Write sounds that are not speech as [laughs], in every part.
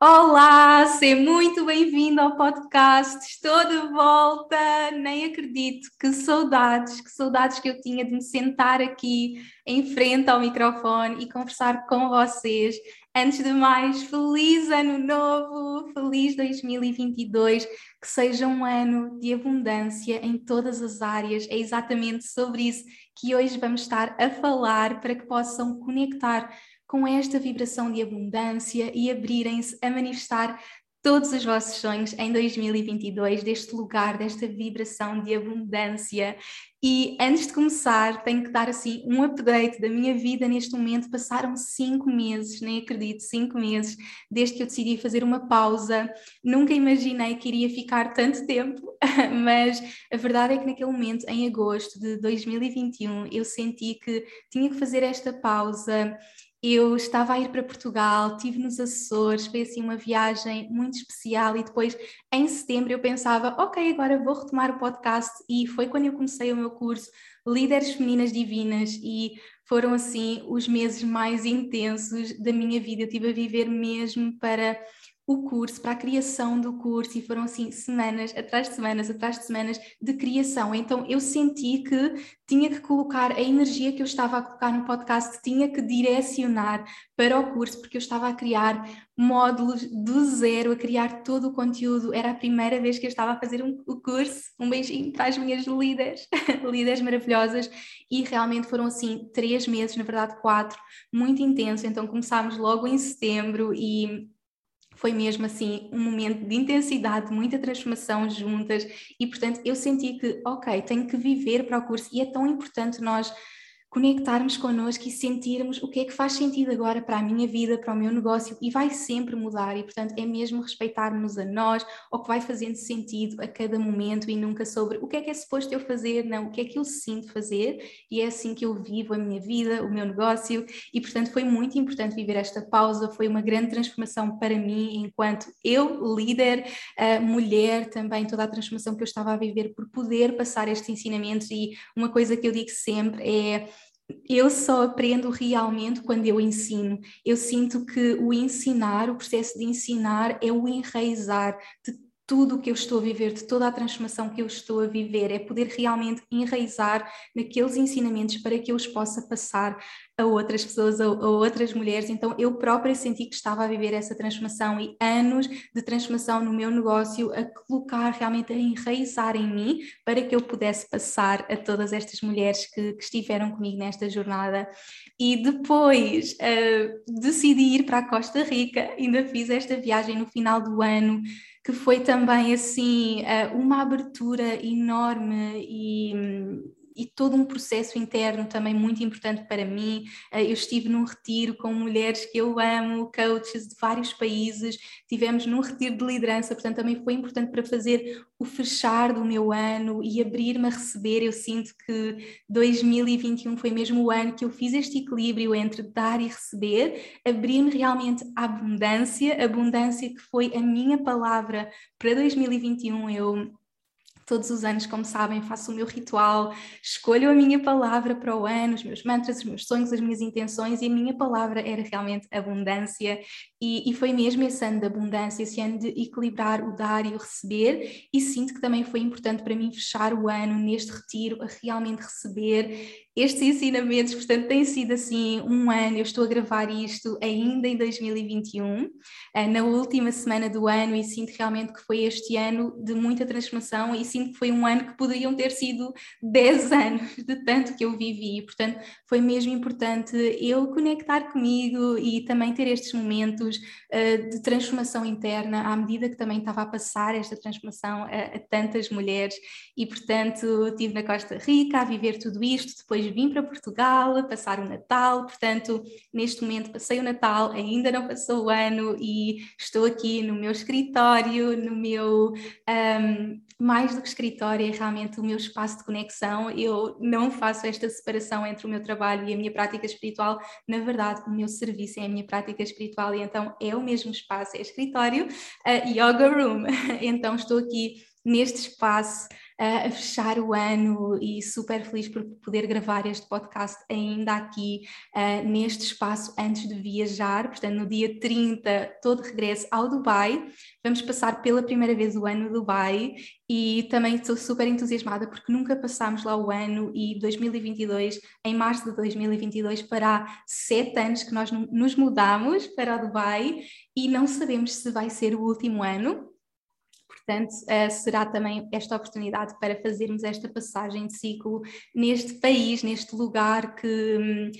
Olá, seja muito bem-vindo ao podcast. Estou de volta. Nem acredito que saudades, que saudades que eu tinha de me sentar aqui em frente ao microfone e conversar com vocês. Antes de mais, feliz ano novo, feliz 2022, que seja um ano de abundância em todas as áreas. É exatamente sobre isso que hoje vamos estar a falar para que possam conectar com esta vibração de abundância e abrirem-se a manifestar todos os vossos sonhos em 2022, deste lugar, desta vibração de abundância. E antes de começar, tenho que dar assim um update da minha vida neste momento. Passaram cinco meses, nem acredito, cinco meses, desde que eu decidi fazer uma pausa. Nunca imaginei que iria ficar tanto tempo, [laughs] mas a verdade é que naquele momento, em agosto de 2021, eu senti que tinha que fazer esta pausa eu estava a ir para Portugal, estive nos Açores, foi assim uma viagem muito especial e depois em setembro eu pensava, ok, agora vou retomar o podcast. E foi quando eu comecei o meu curso Líderes Femininas Divinas e foram assim os meses mais intensos da minha vida, eu tive a viver mesmo para o curso, para a criação do curso, e foram assim semanas atrás de semanas atrás de semanas de criação. Então eu senti que tinha que colocar a energia que eu estava a colocar no podcast, tinha que direcionar para o curso, porque eu estava a criar módulos do zero, a criar todo o conteúdo. Era a primeira vez que eu estava a fazer um, o curso. Um beijinho para as minhas líderes, [laughs] líderes maravilhosas. E realmente foram assim três meses, na verdade quatro, muito intenso. Então começámos logo em setembro e foi mesmo assim um momento de intensidade, muita transformação juntas e portanto eu senti que, ok, tenho que viver para o curso e é tão importante nós conectarmos connosco e sentirmos o que é que faz sentido agora para a minha vida, para o meu negócio e vai sempre mudar e portanto é mesmo respeitarmos a nós, o que vai fazendo sentido a cada momento e nunca sobre o que é que é suposto eu fazer, não, o que é que eu sinto fazer e é assim que eu vivo a minha vida, o meu negócio e portanto foi muito importante viver esta pausa, foi uma grande transformação para mim enquanto eu, líder, uh, mulher, também toda a transformação que eu estava a viver por poder passar estes ensinamentos e uma coisa que eu digo sempre é eu só aprendo realmente quando eu ensino. Eu sinto que o ensinar, o processo de ensinar, é o enraizar de tudo o que eu estou a viver, de toda a transformação que eu estou a viver, é poder realmente enraizar naqueles ensinamentos para que eu os possa passar a outras pessoas, a, a, outras mulheres. Então eu própria senti que estava a viver essa transformação e anos de transformação no meu negócio a colocar realmente a enraizar em mim para que eu pudesse passar a todas estas mulheres que, que estiveram comigo nesta jornada. E depois uh, decidi ir para a Costa Rica, ainda fiz esta viagem no final do ano que foi também assim eh, uma abertura enorme e, e todo um processo interno também muito importante para mim. Eh, eu estive num retiro com mulheres que eu amo, coaches de vários países, tivemos num retiro de liderança, portanto também foi importante para fazer o fechar do meu ano e abrir-me a receber. Eu sinto que 2021 foi mesmo o ano que eu fiz este equilíbrio entre dar e receber, abrir-me realmente à abundância, abundância que foi a minha palavra para 2021. Eu Todos os anos, como sabem, faço o meu ritual, escolho a minha palavra para o ano, os meus mantras, os meus sonhos, as minhas intenções, e a minha palavra era realmente abundância. E, e foi mesmo esse ano de abundância, esse ano de equilibrar o dar e o receber, e sinto que também foi importante para mim fechar o ano neste retiro, a realmente receber estes ensinamentos, portanto, tem sido assim um ano. Eu estou a gravar isto ainda em 2021, eh, na última semana do ano, e sinto realmente que foi este ano de muita transformação e sinto que foi um ano que poderiam ter sido 10 [laughs] anos de tanto que eu vivi. Portanto, foi mesmo importante eu conectar comigo e também ter estes momentos uh, de transformação interna à medida que também estava a passar esta transformação a, a tantas mulheres. E, portanto, estive na Costa Rica a viver tudo isto, depois vim para Portugal, passar o Natal. Portanto, neste momento passei o Natal, ainda não passou o ano e estou aqui no meu escritório, no meu. Um, mais do que escritório, é realmente o meu espaço de conexão. Eu não faço esta separação entre o meu trabalho e a minha prática espiritual. Na verdade, o meu serviço é a minha prática espiritual e então é o mesmo espaço, é escritório, uh, yoga room. [laughs] então estou aqui neste espaço a fechar o ano e super feliz por poder gravar este podcast ainda aqui neste espaço antes de viajar. Portanto, no dia 30, todo regresso ao Dubai. Vamos passar pela primeira vez o ano no Dubai e também estou super entusiasmada porque nunca passámos lá o ano e 2022, em março de 2022, fará sete anos que nós nos mudamos para o Dubai e não sabemos se vai ser o último ano Portanto, uh, será também esta oportunidade para fazermos esta passagem de ciclo neste país, neste lugar que. Hum,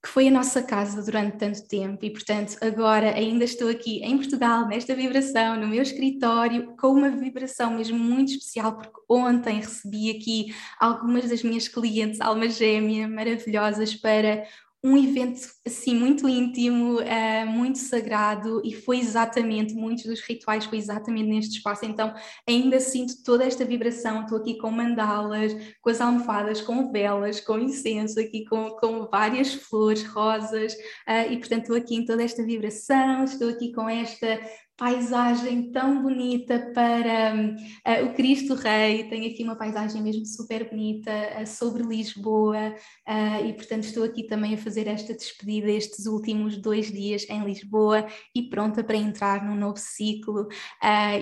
que foi a nossa casa durante tanto tempo e, portanto, agora ainda estou aqui em Portugal, nesta vibração, no meu escritório, com uma vibração mesmo muito especial, porque ontem recebi aqui algumas das minhas clientes, alma gêmea, maravilhosas, para um evento assim muito íntimo, uh, muito sagrado e foi exatamente, muitos dos rituais foi exatamente neste espaço, então ainda sinto toda esta vibração, estou aqui com mandalas, com as almofadas, com velas, com incenso, aqui com, com várias flores, rosas uh, e portanto estou aqui em toda esta vibração, estou aqui com esta paisagem tão bonita para uh, o Cristo Rei. Tenho aqui uma paisagem mesmo super bonita uh, sobre Lisboa uh, e, portanto, estou aqui também a fazer esta despedida estes últimos dois dias em Lisboa e pronta para entrar num novo ciclo.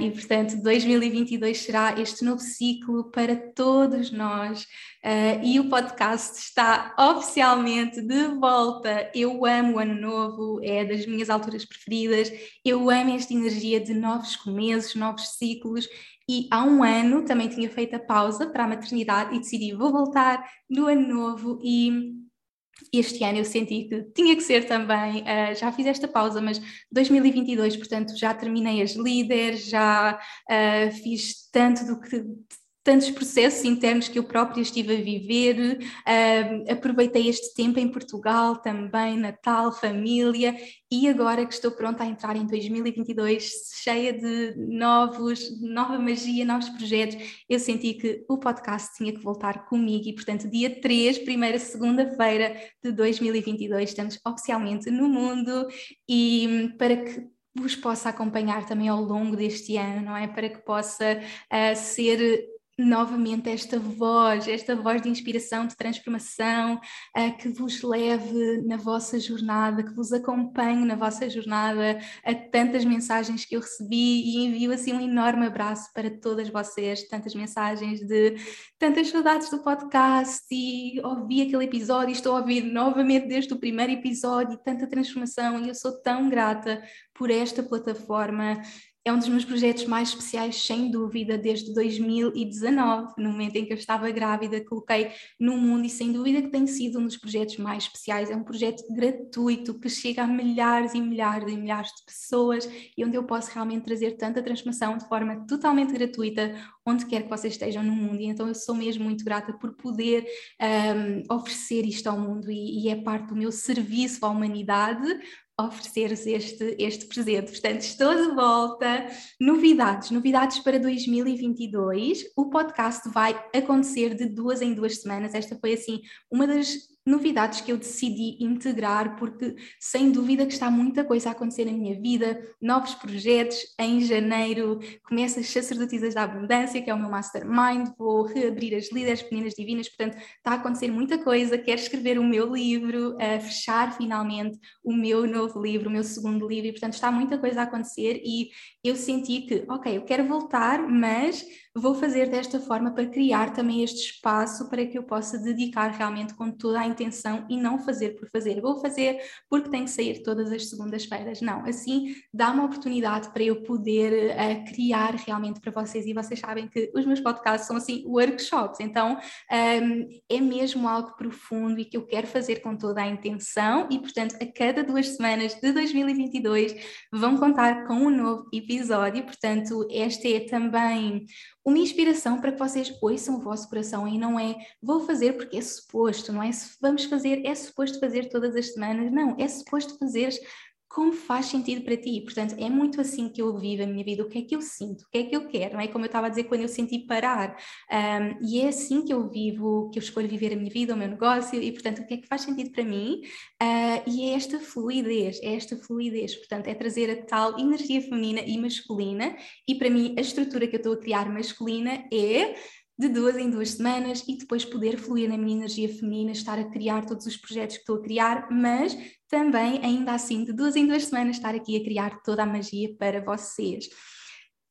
e, portanto, 2022 será este novo ciclo para todos nós. Uh, e o podcast está oficialmente de volta. Eu amo o Ano Novo, é das minhas alturas preferidas. Eu amo esta energia de novos começos, novos ciclos. E há um ano também tinha feito a pausa para a maternidade e decidi vou voltar no Ano Novo e este ano eu senti que tinha que ser também, uh, já fiz esta pausa, mas 2022, portanto, já terminei as líderes, já uh, fiz tanto do que tantos processos internos que eu própria estive a viver, uh, aproveitei este tempo em Portugal também, Natal, família, e agora que estou pronta a entrar em 2022, cheia de novos, nova magia, novos projetos, eu senti que o podcast tinha que voltar comigo e, portanto, dia 3, primeira segunda-feira de 2022, estamos oficialmente no mundo e hum, para que vos possa acompanhar também ao longo deste ano, não é? Para que possa uh, ser novamente esta voz, esta voz de inspiração, de transformação, uh, que vos leve na vossa jornada, que vos acompanhe na vossa jornada, a tantas mensagens que eu recebi e envio assim um enorme abraço para todas vocês, tantas mensagens de tantas saudades do podcast e ouvi aquele episódio, estou a ouvir novamente desde o primeiro episódio, tanta transformação e eu sou tão grata por esta plataforma é um dos meus projetos mais especiais, sem dúvida, desde 2019, no momento em que eu estava grávida, coloquei no mundo e sem dúvida que tem sido um dos projetos mais especiais. É um projeto gratuito que chega a milhares e milhares e milhares de pessoas e onde eu posso realmente trazer tanta transformação de forma totalmente gratuita, onde quer que vocês estejam no mundo. E então eu sou mesmo muito grata por poder um, oferecer isto ao mundo e, e é parte do meu serviço à humanidade, oferecer-vos este, este presente. Portanto, estou de volta. Novidades, novidades para 2022. O podcast vai acontecer de duas em duas semanas. Esta foi assim uma das novidades que eu decidi integrar, porque sem dúvida que está muita coisa a acontecer na minha vida, novos projetos. Em janeiro começa as sacerdotisas da abundância, que é o meu mastermind, vou reabrir as líderes meninas divinas, portanto está a acontecer muita coisa. Quero escrever o meu livro, a fechar finalmente o meu novo livro, o meu segundo livro, e portanto está muita coisa a acontecer e eu senti que, ok, eu quero voltar, mas vou fazer desta forma para criar também este espaço para que eu possa dedicar realmente com toda a intenção e não fazer por fazer. Vou fazer porque tenho que sair todas as segundas-feiras. Não, assim dá uma oportunidade para eu poder uh, criar realmente para vocês. E vocês sabem que os meus podcasts são assim workshops, então um, é mesmo algo profundo e que eu quero fazer com toda a intenção. E portanto, a cada duas semanas de 2022 vão contar com um novo episódio. Portanto, esta é também uma inspiração para que vocês ouçam o vosso coração e não é vou fazer porque é suposto, não é vamos fazer, é suposto fazer todas as semanas, não, é suposto fazer como faz sentido para ti. Portanto, é muito assim que eu vivo a minha vida, o que é que eu sinto, o que é que eu quero, não é? Como eu estava a dizer quando eu senti parar. Um, e é assim que eu vivo, que eu escolho viver a minha vida, o meu negócio, e portanto, o que é que faz sentido para mim? Uh, e é esta fluidez, é esta fluidez, portanto, é trazer a tal energia feminina e masculina, e para mim a estrutura que eu estou a criar masculina é de duas em duas semanas e depois poder fluir na minha energia feminina, estar a criar todos os projetos que estou a criar, mas também, ainda assim, de duas em duas semanas, estar aqui a criar toda a magia para vocês.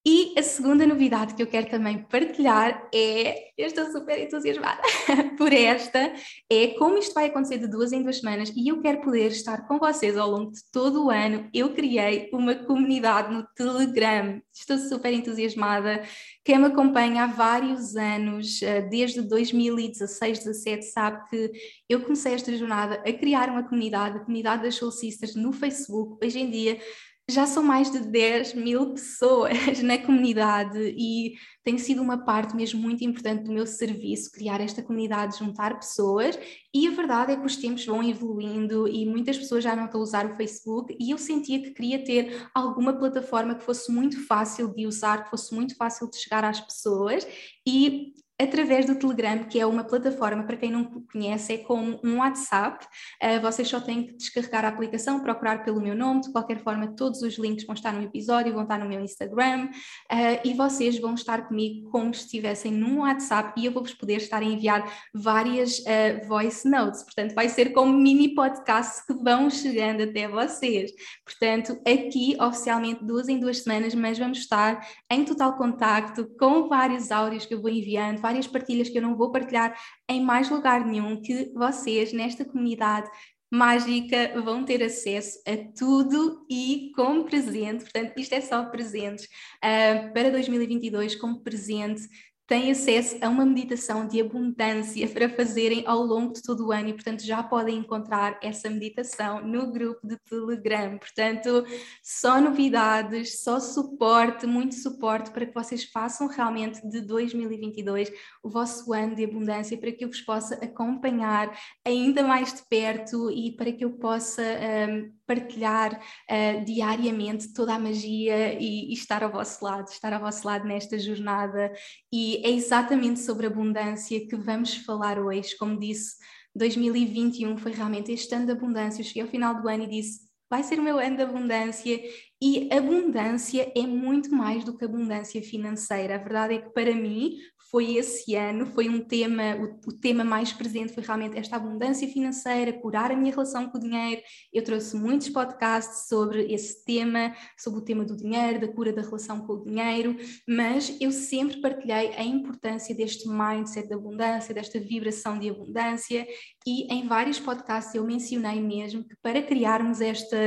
E a segunda novidade que eu quero também partilhar é, eu estou super entusiasmada [laughs] por esta, é como isto vai acontecer de duas em duas semanas e eu quero poder estar com vocês ao longo de todo o ano. Eu criei uma comunidade no Telegram, estou super entusiasmada. Quem me acompanha há vários anos, eh, desde 2016, 17, sabe que eu comecei esta jornada a criar uma comunidade, a comunidade das Soul Sisters no Facebook. Hoje em dia já são mais de 10 mil pessoas [laughs] na comunidade e tem sido uma parte mesmo muito importante do meu serviço, criar esta comunidade, juntar pessoas. E a verdade é que os tempos vão evoluindo e muitas pessoas já não estão a usar o Facebook. E eu sentia que queria ter alguma plataforma que fosse muito fácil de usar, que fosse muito fácil de chegar às pessoas. E através do Telegram, que é uma plataforma, para quem não conhece, é como um WhatsApp. Uh, vocês só têm que descarregar a aplicação, procurar pelo meu nome, de qualquer forma, todos os links vão estar no episódio, vão estar no meu Instagram, uh, e vocês vão estar comigo como se estivessem num WhatsApp e eu vou-vos poder estar a enviar várias uh, voice notes. Portanto, vai ser como mini podcasts que vão chegando até vocês. Portanto, aqui, oficialmente, duas em duas semanas, mas vamos estar em total contacto com vários áudios que eu vou enviando várias partilhas que eu não vou partilhar em mais lugar nenhum, que vocês nesta comunidade mágica vão ter acesso a tudo e como presente, portanto, isto é só presentes. Uh, para 2022 como presente têm acesso a uma meditação de abundância para fazerem ao longo de todo o ano e, portanto, já podem encontrar essa meditação no grupo de Telegram. Portanto, só novidades, só suporte, muito suporte para que vocês façam realmente de 2022 o vosso ano de abundância, para que eu vos possa acompanhar ainda mais de perto e para que eu possa. Um, partilhar uh, diariamente toda a magia e, e, estar ao vosso lado, estar ao vosso lado nesta jornada. E é exatamente sobre abundância que vamos falar hoje. Como disse, 2021 foi realmente este ano de abundância. Eu cheguei ao final do ano e disse: vai ser o meu ano de abundância. E abundância é muito mais do que abundância financeira. A verdade é que para mim foi esse ano, foi um tema, o, o, tema mais presente foi realmente esta abundância financeira, curar a minha relação com o dinheiro. Eu trouxe muitos podcasts sobre esse tema, sobre o tema do dinheiro, da cura da relação com o dinheiro, mas eu sempre partilhei a importância deste mindset de abundância, desta vibração de abundância, e em vários podcasts eu mencionei mesmo que para criarmos esta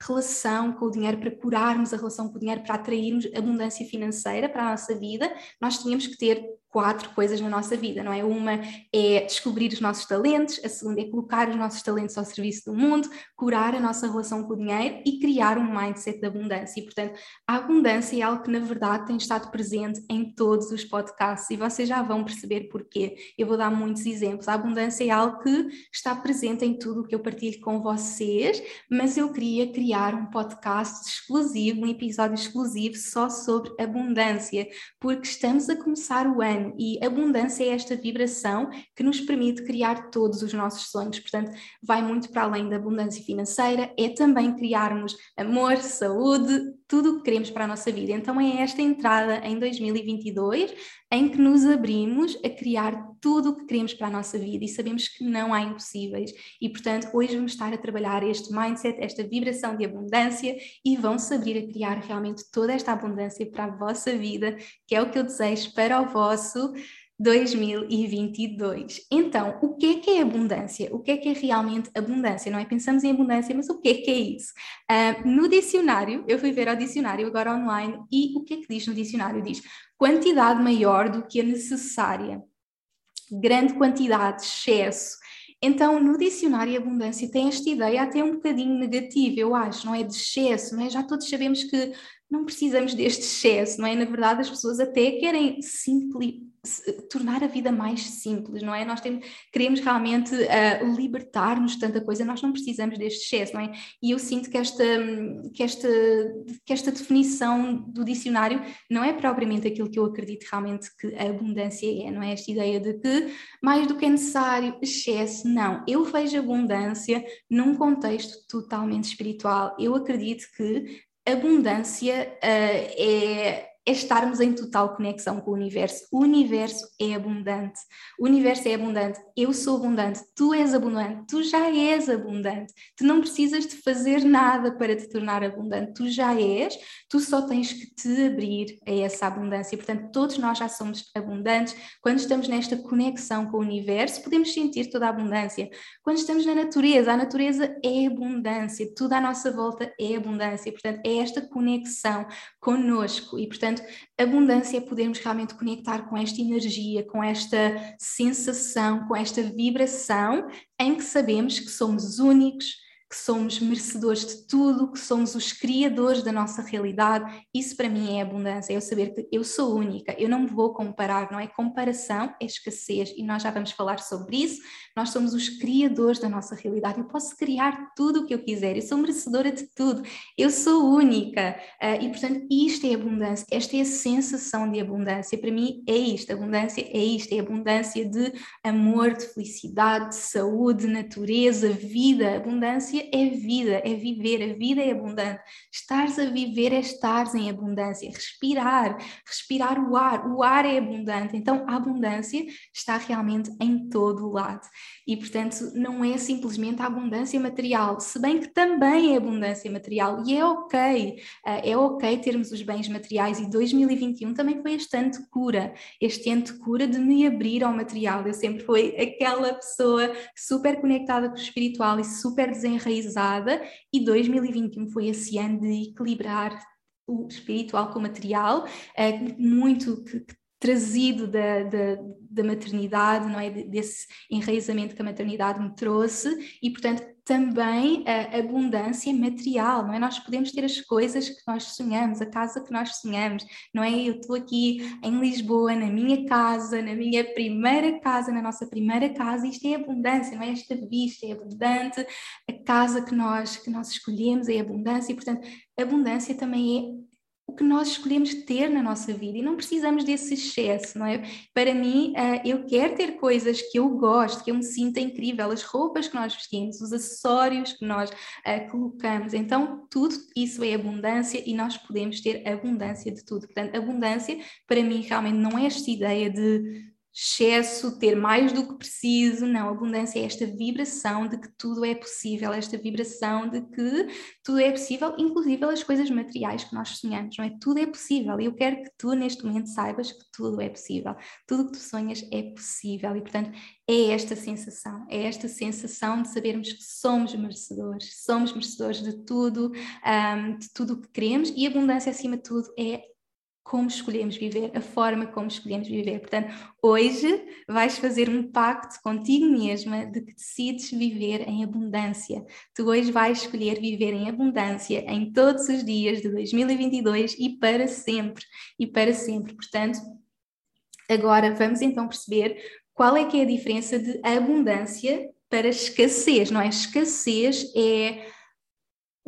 relação com o dinheiro, para curarmos a relação com o dinheiro, para atrairmos abundância financeira para a nossa vida, nós tínhamos que ter quatro coisas na nossa vida, não é? Uma é descobrir os nossos talentos, a segunda é colocar os nossos talentos ao serviço do mundo, curar a nossa relação com o dinheiro e criar um mindset de abundância. E, portanto, a abundância é algo que, na verdade, tem estado presente em todos os podcasts e vocês já vão perceber porquê. Eu vou dar muitos exemplos. A abundância é algo que está presente em tudo o que eu partilho com vocês, mas eu queria criar um podcast exclusivo, um episódio exclusivo só sobre abundância, porque estamos a começar o ano e abundância é esta vibração que nos permite criar todos os nossos sonhos. Portanto, vai muito para além da abundância financeira, é também criarmos amor, saúde, tudo o que queremos para a nossa vida. Então, é esta entrada em 2022 em que nos abrimos a criar tudo o que queremos para a nossa vida e sabemos que não há impossíveis. E, portanto, hoje vamos estar a trabalhar este mindset, esta vibração de abundância e vão-se abrir a criar realmente toda esta abundância para a vossa vida, que é o que eu desejo para o vosso 2022. Então, o que é que é abundância? O que é que é realmente abundância? Não é? Pensamos em abundância, mas o que é que é isso? Uh, no dicionário, eu fui ver ao dicionário agora online e o que é que diz no dicionário? Diz quantidade maior do que a necessária, grande quantidade, excesso. Então, no dicionário abundância tem esta ideia até um bocadinho negativa, eu acho, não é? De excesso, não é? Já todos sabemos que não precisamos deste excesso, não é? Na verdade, as pessoas até querem simplificar tornar a vida mais simples, não é? Nós temos, queremos realmente uh, libertar-nos de tanta coisa, nós não precisamos deste excesso, não é? E eu sinto que esta, que, esta, que esta definição do dicionário não é propriamente aquilo que eu acredito realmente que a abundância é, não é? Esta ideia de que mais do que é necessário, excesso, não. Eu vejo abundância num contexto totalmente espiritual. Eu acredito que abundância uh, é é estarmos em total conexão com o universo. O universo é abundante. O universo é abundante. Eu sou abundante. Tu és abundante. Tu já és abundante. Tu não precisas de fazer nada para te tornar abundante. Tu já és. Tu só tens que te abrir a essa abundância. Portanto, todos nós já somos abundantes. Quando estamos nesta conexão com o universo, podemos sentir toda a abundância. Quando estamos na natureza, a natureza é abundância. Tudo à nossa volta é abundância. Portanto, é esta conexão conosco. E, portanto, Portanto, abundância é podermos realmente conectar com esta energia, com esta sensação, com esta vibração em que sabemos que somos únicos, que somos merecedores de tudo, que somos os criadores da nossa realidade. Isso para mim é abundância, é eu saber que eu sou única, eu não me vou comparar, não é? Comparação é escassez e nós já vamos falar sobre isso. Nós somos os criadores da nossa realidade. Eu posso criar tudo o que eu quiser, eu sou merecedora de tudo, eu sou única. Uh, e portanto, isto é abundância, esta é a sensação de abundância. Para mim é isto: abundância é isto, é abundância de amor, de felicidade, de saúde, de natureza, vida. Abundância abundância é vida, é viver, a vida é abundante. Estares a viver é estares em abundância, respirar, respirar o ar, o ar é abundante, então a abundância está realmente em todo o lado. E portanto, não é simplesmente a abundância material, se bem que também é abundância material, e é ok, eh, é ok termos os bens materiais, e 2021 também foi este ano de cura, este ano de cura de me abrir ao material. Eu sempre fui aquela pessoa super conectada com o espiritual e super desenraizada enraizada e 2021 foi esse ano de equilibrar o espiritual com o material, é, muito que trazido da, da, da, maternidade, não é? Desse enraizamento que a maternidade me trouxe e, portanto, também a abundância material, não é? Nós podemos ter as coisas que nós sonhamos, a casa que nós sonhamos, não é? Eu estou aqui em Lisboa, na minha casa, na minha primeira casa, na nossa primeira casa, isto é abundância, não é? Esta vista é abundante, a casa que nós, que nós escolhemos é abundância e, portanto, abundância também é o que nós escolhemos ter na nossa vida e não precisamos desse excesso, não é? Para mim, uh, eu quero ter coisas que eu gosto, que eu me sinta incrível, as roupas que nós vestimos, os acessórios que nós uh, colocamos, então tudo isso é abundância e nós podemos ter abundância de tudo. Portanto, abundância para mim realmente não é esta ideia de excesso, ter mais do que preciso. Não, abundância é esta vibração de que tudo é possível, esta vibração de que tudo é possível, inclusive as coisas materiais que nós sonhamos, não é? Tudo é possível. E eu quero que tu, neste momento, saibas que tudo é possível. Tudo que tu sonhas é possível. E, portanto, é esta sensação, é esta sensação de sabermos que somos merecedores, somos merecedores de tudo, um, de tudo o que queremos e abundância, acima de tudo, é como escolhemos viver, a forma como escolhemos viver. Portanto, hoje vais fazer um pacto contigo mesma de que decides viver em abundância. Tu hoje vais escolher viver em abundância em todos os dias de 2022 e para sempre. E para sempre. Portanto, agora vamos então perceber qual é que é a diferença de abundância para escassez, não é? Escassez é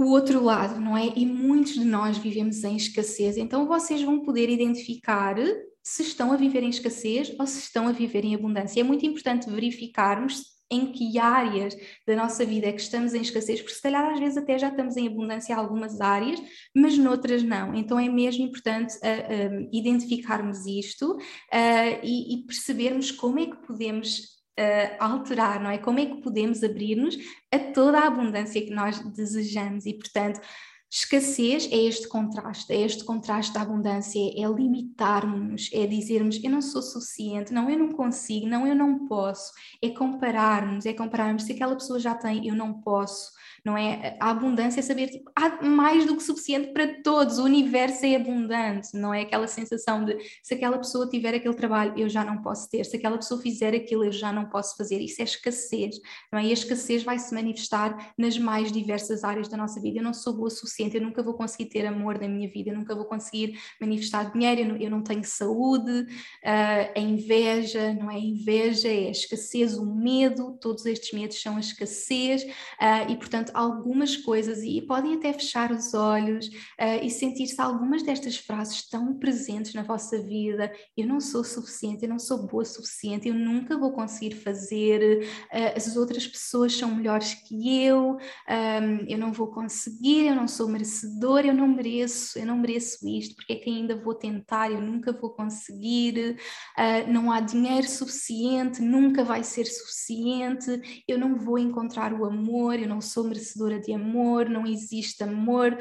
o outro lado, não é? E muitos de nós vivemos em escassez, então vocês vão poder identificar se estão a viver em escassez ou se estão a viver em abundância. É muito importante verificarmos em que áreas da nossa vida é que estamos em escassez, porque se calhar às vezes até já estamos em abundância em algumas áreas, mas noutras não. Então é mesmo importante uh, uh, identificarmos isto uh, e, e percebermos como é que podemos uh, alterar, não é? Como é que podemos abrir-nos a toda a abundância que nós desejamos? E, portanto, Escassez é este contraste, é este contraste da abundância, é limitarmos, é dizermos eu não sou suficiente, não, eu não consigo, não, eu não posso, é compararmos, é compararmos se aquela pessoa já tem, eu não posso não é? A abundância é saber, tipo, há mais do que suficiente para todos, o universo é abundante, não é aquela sensação de se aquela pessoa tiver aquele trabalho, eu já não posso ter, se aquela pessoa fizer aquilo, eu já não posso fazer, isso é escassez, não é? E a escassez vai se manifestar nas mais diversas áreas da nossa vida. Eu não sou boa o suficiente, eu nunca vou conseguir ter amor na minha vida, eu nunca vou conseguir manifestar dinheiro, eu não, eu não tenho saúde, uh, a inveja, não é? A inveja é a escassez, o medo, todos estes medos são a escassez, uh, e portanto algumas coisas e podem até fechar os olhos uh, e sentir-se algumas destas frases tão presentes na vossa vida. Eu não sou suficiente, eu não sou boa o suficiente, eu nunca vou conseguir fazer, uh, as outras pessoas são melhores que eu, um, eu não vou conseguir, eu não sou merecedor, eu não mereço, eu não mereço isto, porque é que ainda vou tentar, eu nunca vou conseguir, uh, não há dinheiro suficiente, nunca vai ser suficiente, eu não vou encontrar o amor, eu não sou merecedor merecedora de amor, não existe amor,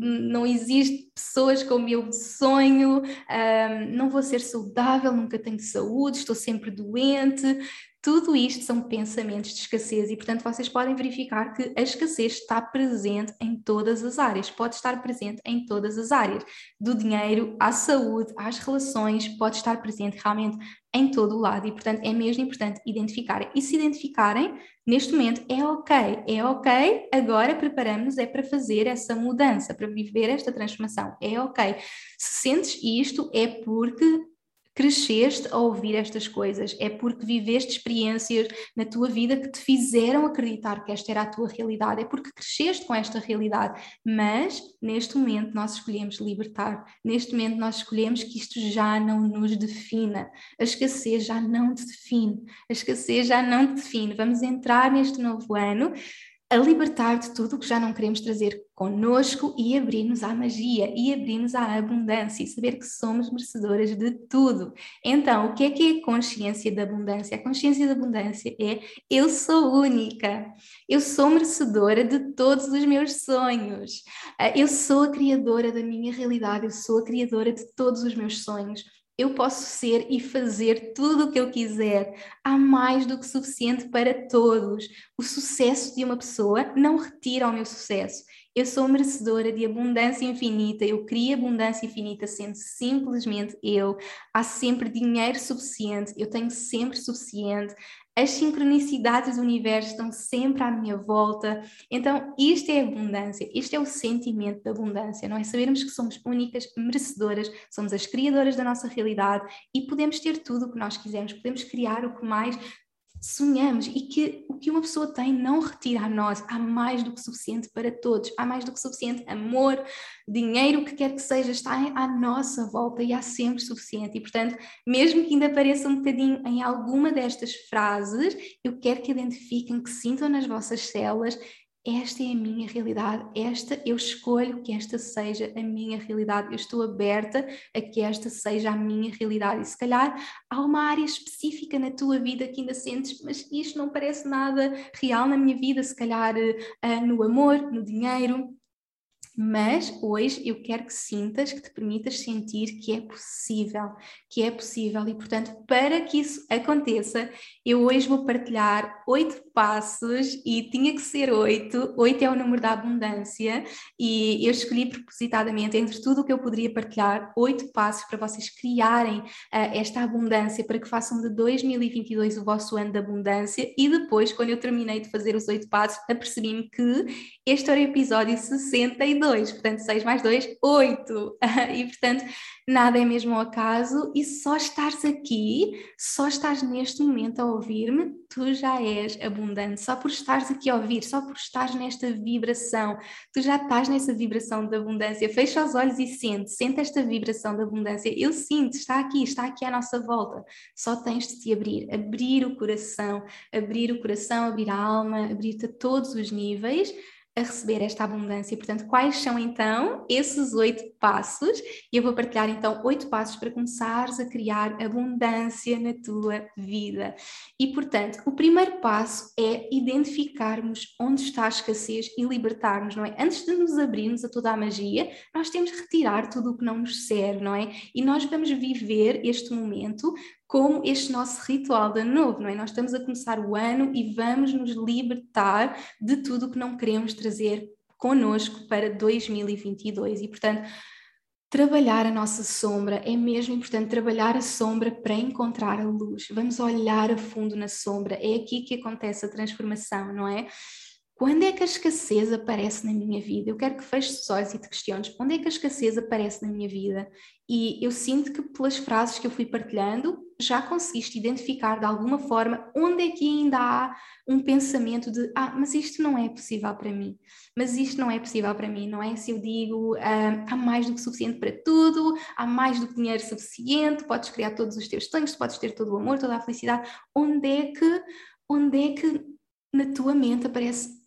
não existe pessoas como eu sonho, um, não vou ser saudável, nunca tenho saúde, estou sempre doente. Tudo isto são pensamentos de escassez e, portanto, vocês podem verificar que a escassez está presente em todas as áreas, pode estar presente em todas as áreas, do dinheiro à saúde, às relações, pode estar presente realmente em todo o lado e, portanto, é mesmo importante identificarem. E se identificarem, neste momento é ok, é ok, agora preparamos é para fazer essa mudança, para viver esta transformação, é ok. Se sentes isto, é porque cresceste a ouvir estas coisas, é porque viveste experiências na tua vida que te fizeram acreditar que esta era a tua realidade, é porque cresceste com esta realidade. Mas neste momento nós escolhemos libertar, neste momento nós escolhemos que isto já não nos defina, a escassez já não te define, a escassez já não te define. Vamos entrar neste novo ano a libertar de tudo o que já não queremos trazer conosco e abrir-nos à magia e abrir-nos à abundância e saber que somos merecedoras de tudo. Então, o que é que é a consciência da abundância? A consciência da abundância é eu sou única, eu sou merecedora de todos os meus sonhos, ah, eu sou a criadora da minha realidade, eu sou a criadora de todos os meus sonhos eu posso ser e fazer tudo o que eu quiser. Há mais do que suficiente para todos. O sucesso de uma pessoa não retira o meu sucesso. Eu sou merecedora de abundância infinita, eu crio abundância infinita sendo simplesmente eu. Há sempre dinheiro suficiente, eu tenho sempre suficiente. As sincronicidades do universo estão sempre à minha volta. Então, isto é abundância, isto é o sentimento da abundância, não é? Sabermos que somos únicas, merecedoras, somos as criadoras da nossa realidade e podemos ter tudo o que nós quisermos, podemos criar o que mais sonhamos e que o que uma pessoa tem não retira a nós. Há mais do que suficiente para todos, há mais do que suficiente amor, dinheiro, o que quer que seja, está à nossa volta e há sempre suficiente. E, portanto, mesmo que ainda pareça um bocadinho em alguma destas frases, eu quero que identifiquem, que sintam nas vossas células esta é a minha realidade, esta eu escolho que esta seja a minha realidade, eu estou aberta a que esta seja a minha realidade. E se calhar há uma área específica na tua vida que ainda sentes, mas isto não parece nada real na minha vida, se calhar uh, no amor, no dinheiro, mas hoje eu quero que sintas, que te permitas sentir que é possível, que é possível. E, portanto, para que isso aconteça, eu hoje vou partilhar oito passos e tinha que ser oito. Oito é o número da abundância e eu escolhi propositadamente, entre tudo o que eu poderia partilhar, oito passos para vocês criarem uh, esta abundância, para que façam de 2022 o vosso ano de abundância. E depois, quando eu terminei de fazer os oito passos, apercebi-me que este era o episódio 62 2, portanto 6 mais 2, 8. [laughs] e portanto nada é mesmo ao acaso e só estares aqui, só estás neste momento a ouvir-me, tu já és abundante, só por estares aqui a ouvir, só por estares nesta vibração, tu já estás nessa vibração de abundância, fecha os olhos e sente, sente esta vibração de abundância, eu sinto, está aqui, está aqui à nossa volta, só tens de te abrir, abrir o coração, abrir o coração, abrir a alma, abrir-te a todos os níveis, a receber esta abundância. Portanto, quais são então esses oito passos e eu vou partilhar então oito passos para começares a criar abundância na tua vida. E portanto, o primeiro passo é identificarmos onde está a escassez e libertarmos, não é? Antes de nos abrirmos a toda a magia, nós temos que retirar tudo o que não nos serve, não é? E nós vamos viver este momento como este nosso ritual de novo, não é? Nós estamos a começar o ano e vamos nos libertar de tudo o que não queremos trazer connosco para 2022 e, portanto, trabalhar a nossa sombra é mesmo importante trabalhar a sombra para encontrar a luz. Vamos olhar a fundo na sombra, é aqui que acontece a transformação, não é? Quando é que a escassez aparece na minha vida? Eu quero que feches os olhos e te questiones: onde é que a escassez aparece na minha vida? E eu sinto que pelas frases que eu fui partilhando, já conseguiste identificar de alguma forma onde é que ainda há um pensamento de ah, mas isto não é possível para mim, mas isto não é possível para mim, não é? Se eu digo ah, há mais do que suficiente para tudo, há mais do que dinheiro suficiente, podes criar todos os teus sonhos, podes ter todo o amor, toda a felicidade, onde é que, onde é que na tua mente aparece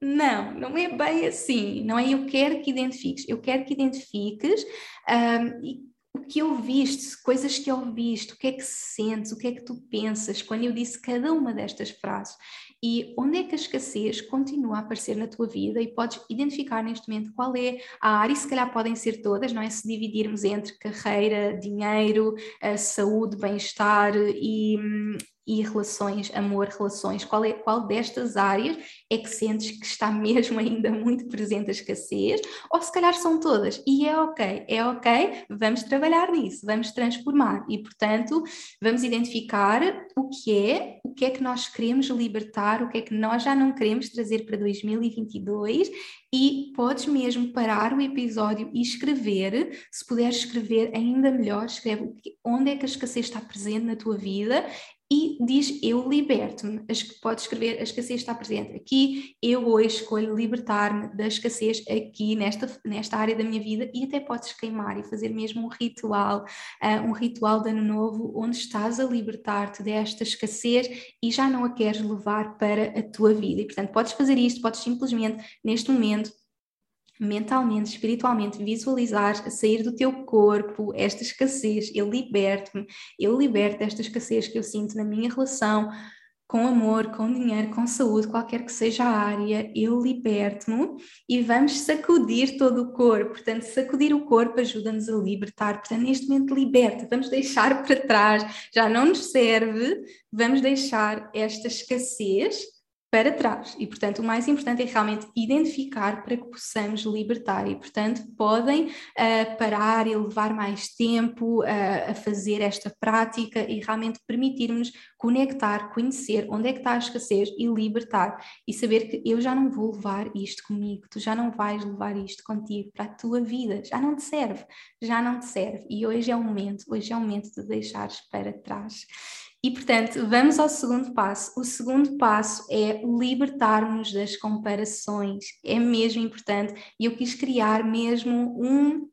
não, não é bem assim, não é? Eu quero que identifiques, eu quero que identifiques um, o que ouviste, coisas que ouviste, o que é que sentes, o que é que tu pensas quando eu disse cada uma destas frases e onde é que a escassez continua a aparecer na tua vida e podes identificar neste momento qual é a área, e se calhar podem ser todas, não é? Se dividirmos entre carreira, dinheiro, saúde, bem-estar e, e relações, amor, relações, qual, é, qual destas áreas é que sentes que está [laughs] mesmo ainda muito presente a escassez, ou se calhar são todas, e é ok, é ok, vamos trabalhar nisso, vamos transformar, e portanto vamos identificar o que é, o que é que nós queremos libertar, o que é que nós já não queremos trazer para 2022 e podes mesmo parar o episódio e escrever, se puderes escrever ainda melhor, escreve onde é que a escassez está presente na tua vida e diz eu liberto-me. Pode escrever a escassez está presente aqui, eu hoje escolho libertar-me da escassez aqui nesta, nesta área da minha vida e até podes queimar e fazer mesmo um ritual, uh, um ritual de ano novo onde estás a libertar-te desta escassez e já não a queres levar para a tua vida. E portanto podes fazer isto, podes simplesmente neste momento mentalmente, espiritualmente, visualizar sair do teu corpo esta escassez, eu liberto-me, eu liberto esta escassez que eu sinto na minha relação com amor, com dinheiro, com saúde, qualquer que seja a área, eu liberto-me e vamos sacudir todo o corpo. Portanto, sacudir o corpo ajuda-nos a libertar. Portanto, neste momento, liberta, vamos deixar para trás, já não nos serve, vamos deixar esta escassez para trás. E, portanto, o mais importante é realmente identificar para que possamos libertar. E, portanto, podem uh, parar e levar mais tempo uh, a fazer esta prática e realmente permitir-nos conectar, conhecer onde é que está a escassez e libertar. E saber que eu já não vou levar isto comigo, tu já não vais levar isto contigo para a tua vida, já não te serve, já não te serve. E hoje é o momento, hoje é o momento de deixares para trás. E, portanto, vamos ao segundo passo. O segundo passo é libertar-nos das comparações. É mesmo importante. E eu quis criar mesmo um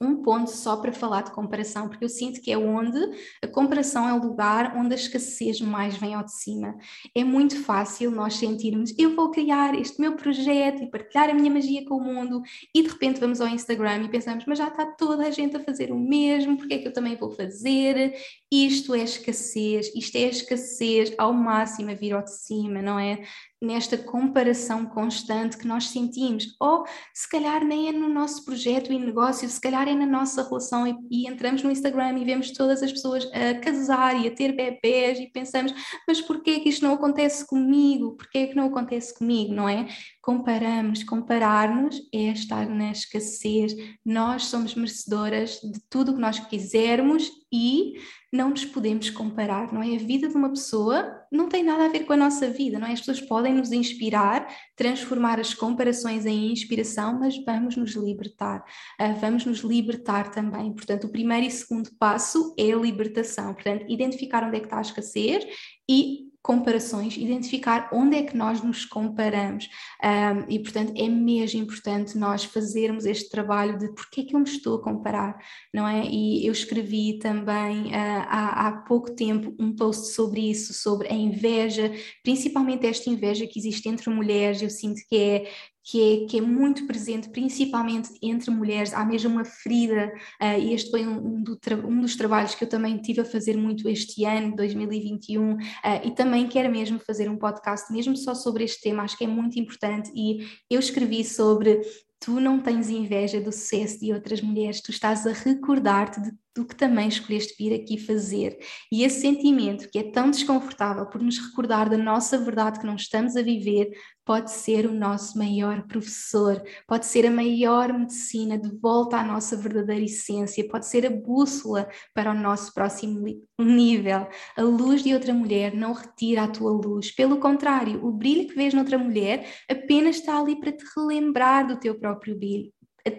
um ponto só para falar de comparação, porque eu sinto que é onde a comparação é o lugar onde a escassez mais vem ao de cima. É muito fácil nós sentirmos, eu vou criar este meu projeto e partilhar a minha magia com o mundo, e de repente vamos ao Instagram e pensamos, mas já está toda a gente a fazer o mesmo, porque é que eu também vou fazer? Isto é escassez, isto é escassez ao máximo a vir ao de cima, não é? Nesta comparação constante que nós sentimos, ou se calhar nem é no nosso projeto e negócio, se calhar é na nossa relação e, e, entramos no Instagram e vemos todas as pessoas a casar e a ter bebés e pensamos, mas porquê que isto não acontece comigo? Porquê que não acontece comigo, não é? Comparamos, comparar-nos é estar na escassez, nós somos merecedoras de tudo o que nós quisermos e não nos podemos comparar, não é? A vida de uma pessoa não tem nada a ver com a nossa vida, não é? As pessoas podem nos inspirar, transformar as comparações em inspiração, mas vamos nos libertar, uh, vamos nos libertar também. Portanto, o primeiro e segundo passo é a libertação, portanto, identificar onde é que está a escassez e comparações, identificar onde é que nós nos comparamos. Um, e, portanto, é mesmo importante nós fazermos este trabalho de porque é que eu me estou a comparar, não é? E eu escrevi também uh, há, há pouco tempo um post sobre isso, sobre a inveja, principalmente esta inveja que existe entre mulheres, eu sinto que é que é, que é muito presente, principalmente entre mulheres. Há mesmo uma ferida, uh, e este foi um, um, do um, dos trabalhos que eu também tive a fazer muito este ano, 2021, uh, e também quero mesmo fazer um podcast mesmo só sobre este tema, acho que é muito importante. E eu escrevi sobre tu não tens inveja do sucesso de outras mulheres, tu estás a recordar-te do que também escolheste vir aqui fazer. E esse sentimento que é tão desconfortável por nos recordar da nossa verdade que não estamos a viver, pode ser o nosso maior professor, pode ser a maior medicina de volta à nossa verdadeira essência, pode ser a bússola para o nosso próximo nível. A luz de outra mulher não retira a tua luz, pelo contrário, o brilho que vês noutra mulher apenas está ali para te relembrar do teu próprio brilho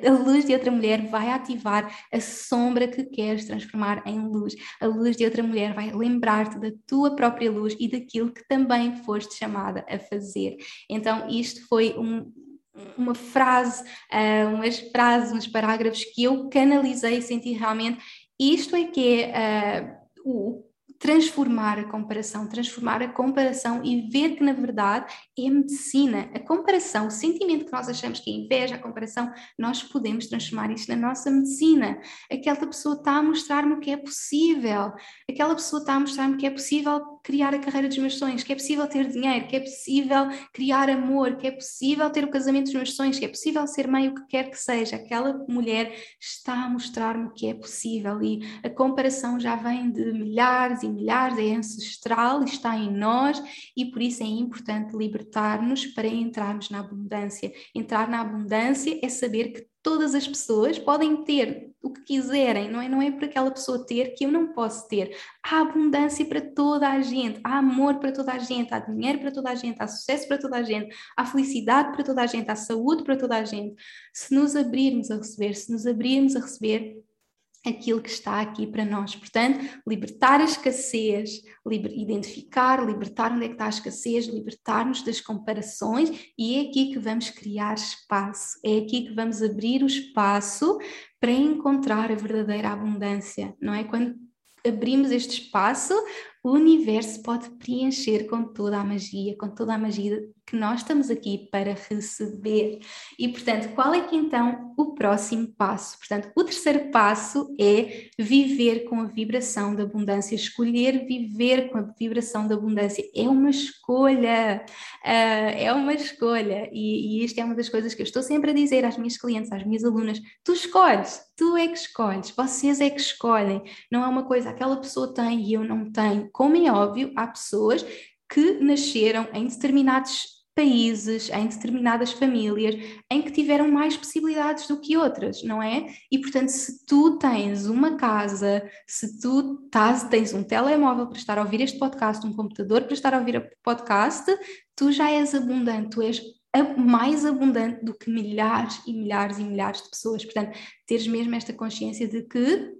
a luz de outra mulher vai ativar a sombra que queres transformar em luz. A luz de outra mulher vai lembrar-te da tua própria luz e daquilo que também foste chamada a fazer. Então, isto foi um, uma frase, uh, umas frases, uns parágrafos que eu canalizei e senti realmente isto é que é uh, o transformar a comparação, transformar a comparação e ver que na verdade é medicina. A comparação, o sentimento que nós achamos que é inveja, a comparação, nós podemos transformar isto na nossa medicina. Aquela pessoa está a mostrar-me o que é possível, aquela pessoa está a mostrar-me que é possível criar a carreira dos meus sonhos, que é possível ter dinheiro, que é possível criar amor, que é possível ter o casamento dos meus sonhos, que é possível ser mãe, o que quer que seja. Aquela mulher está a mostrar-me que é possível e a comparação já vem de milhares e milhares, é ancestral, está em nós e por isso é importante libertar-nos para entrarmos na abundância. Entrar na abundância é saber que todas as pessoas podem ter o que quiserem, não é? Não é para aquela pessoa ter que eu não posso ter. Há abundância para toda a gente, há amor para toda a gente, há dinheiro para toda a gente, há sucesso para toda a gente, há felicidade para toda a gente, há saúde para toda a gente. Se nos abrirmos a receber, se nos abrirmos a receber, aquilo que está aqui para nós. Portanto, libertar a escassez, liber, identificar, libertar onde é que está a escassez, libertar-nos das comparações e é aqui que vamos criar espaço, é aqui que vamos abrir o espaço para encontrar a verdadeira abundância, não é? Quando abrimos este espaço, o universo pode preencher com toda a magia, com toda a magia que nós estamos aqui para receber. E, portanto, qual é que então o próximo passo? Portanto, o terceiro passo é viver com a vibração da abundância, escolher viver com a vibração da abundância. É uma escolha, uh, é uma escolha. E, e isto é uma das coisas que eu estou sempre a dizer às minhas clientes, às minhas alunas: tu escolhes, tu é que escolhes, vocês é que escolhem. Não é uma coisa, aquela pessoa tem e eu não tenho. Como é óbvio, há pessoas que nasceram em determinados países, em determinadas famílias, em que tiveram mais possibilidades do que outras, não é? E portanto, se tu tens uma casa, se tu tás, tens um telemóvel para estar a ouvir este podcast, um computador para estar a ouvir o podcast, tu já és abundante, tu és mais abundante do que milhares e milhares e milhares de pessoas. Portanto, teres mesmo esta consciência de que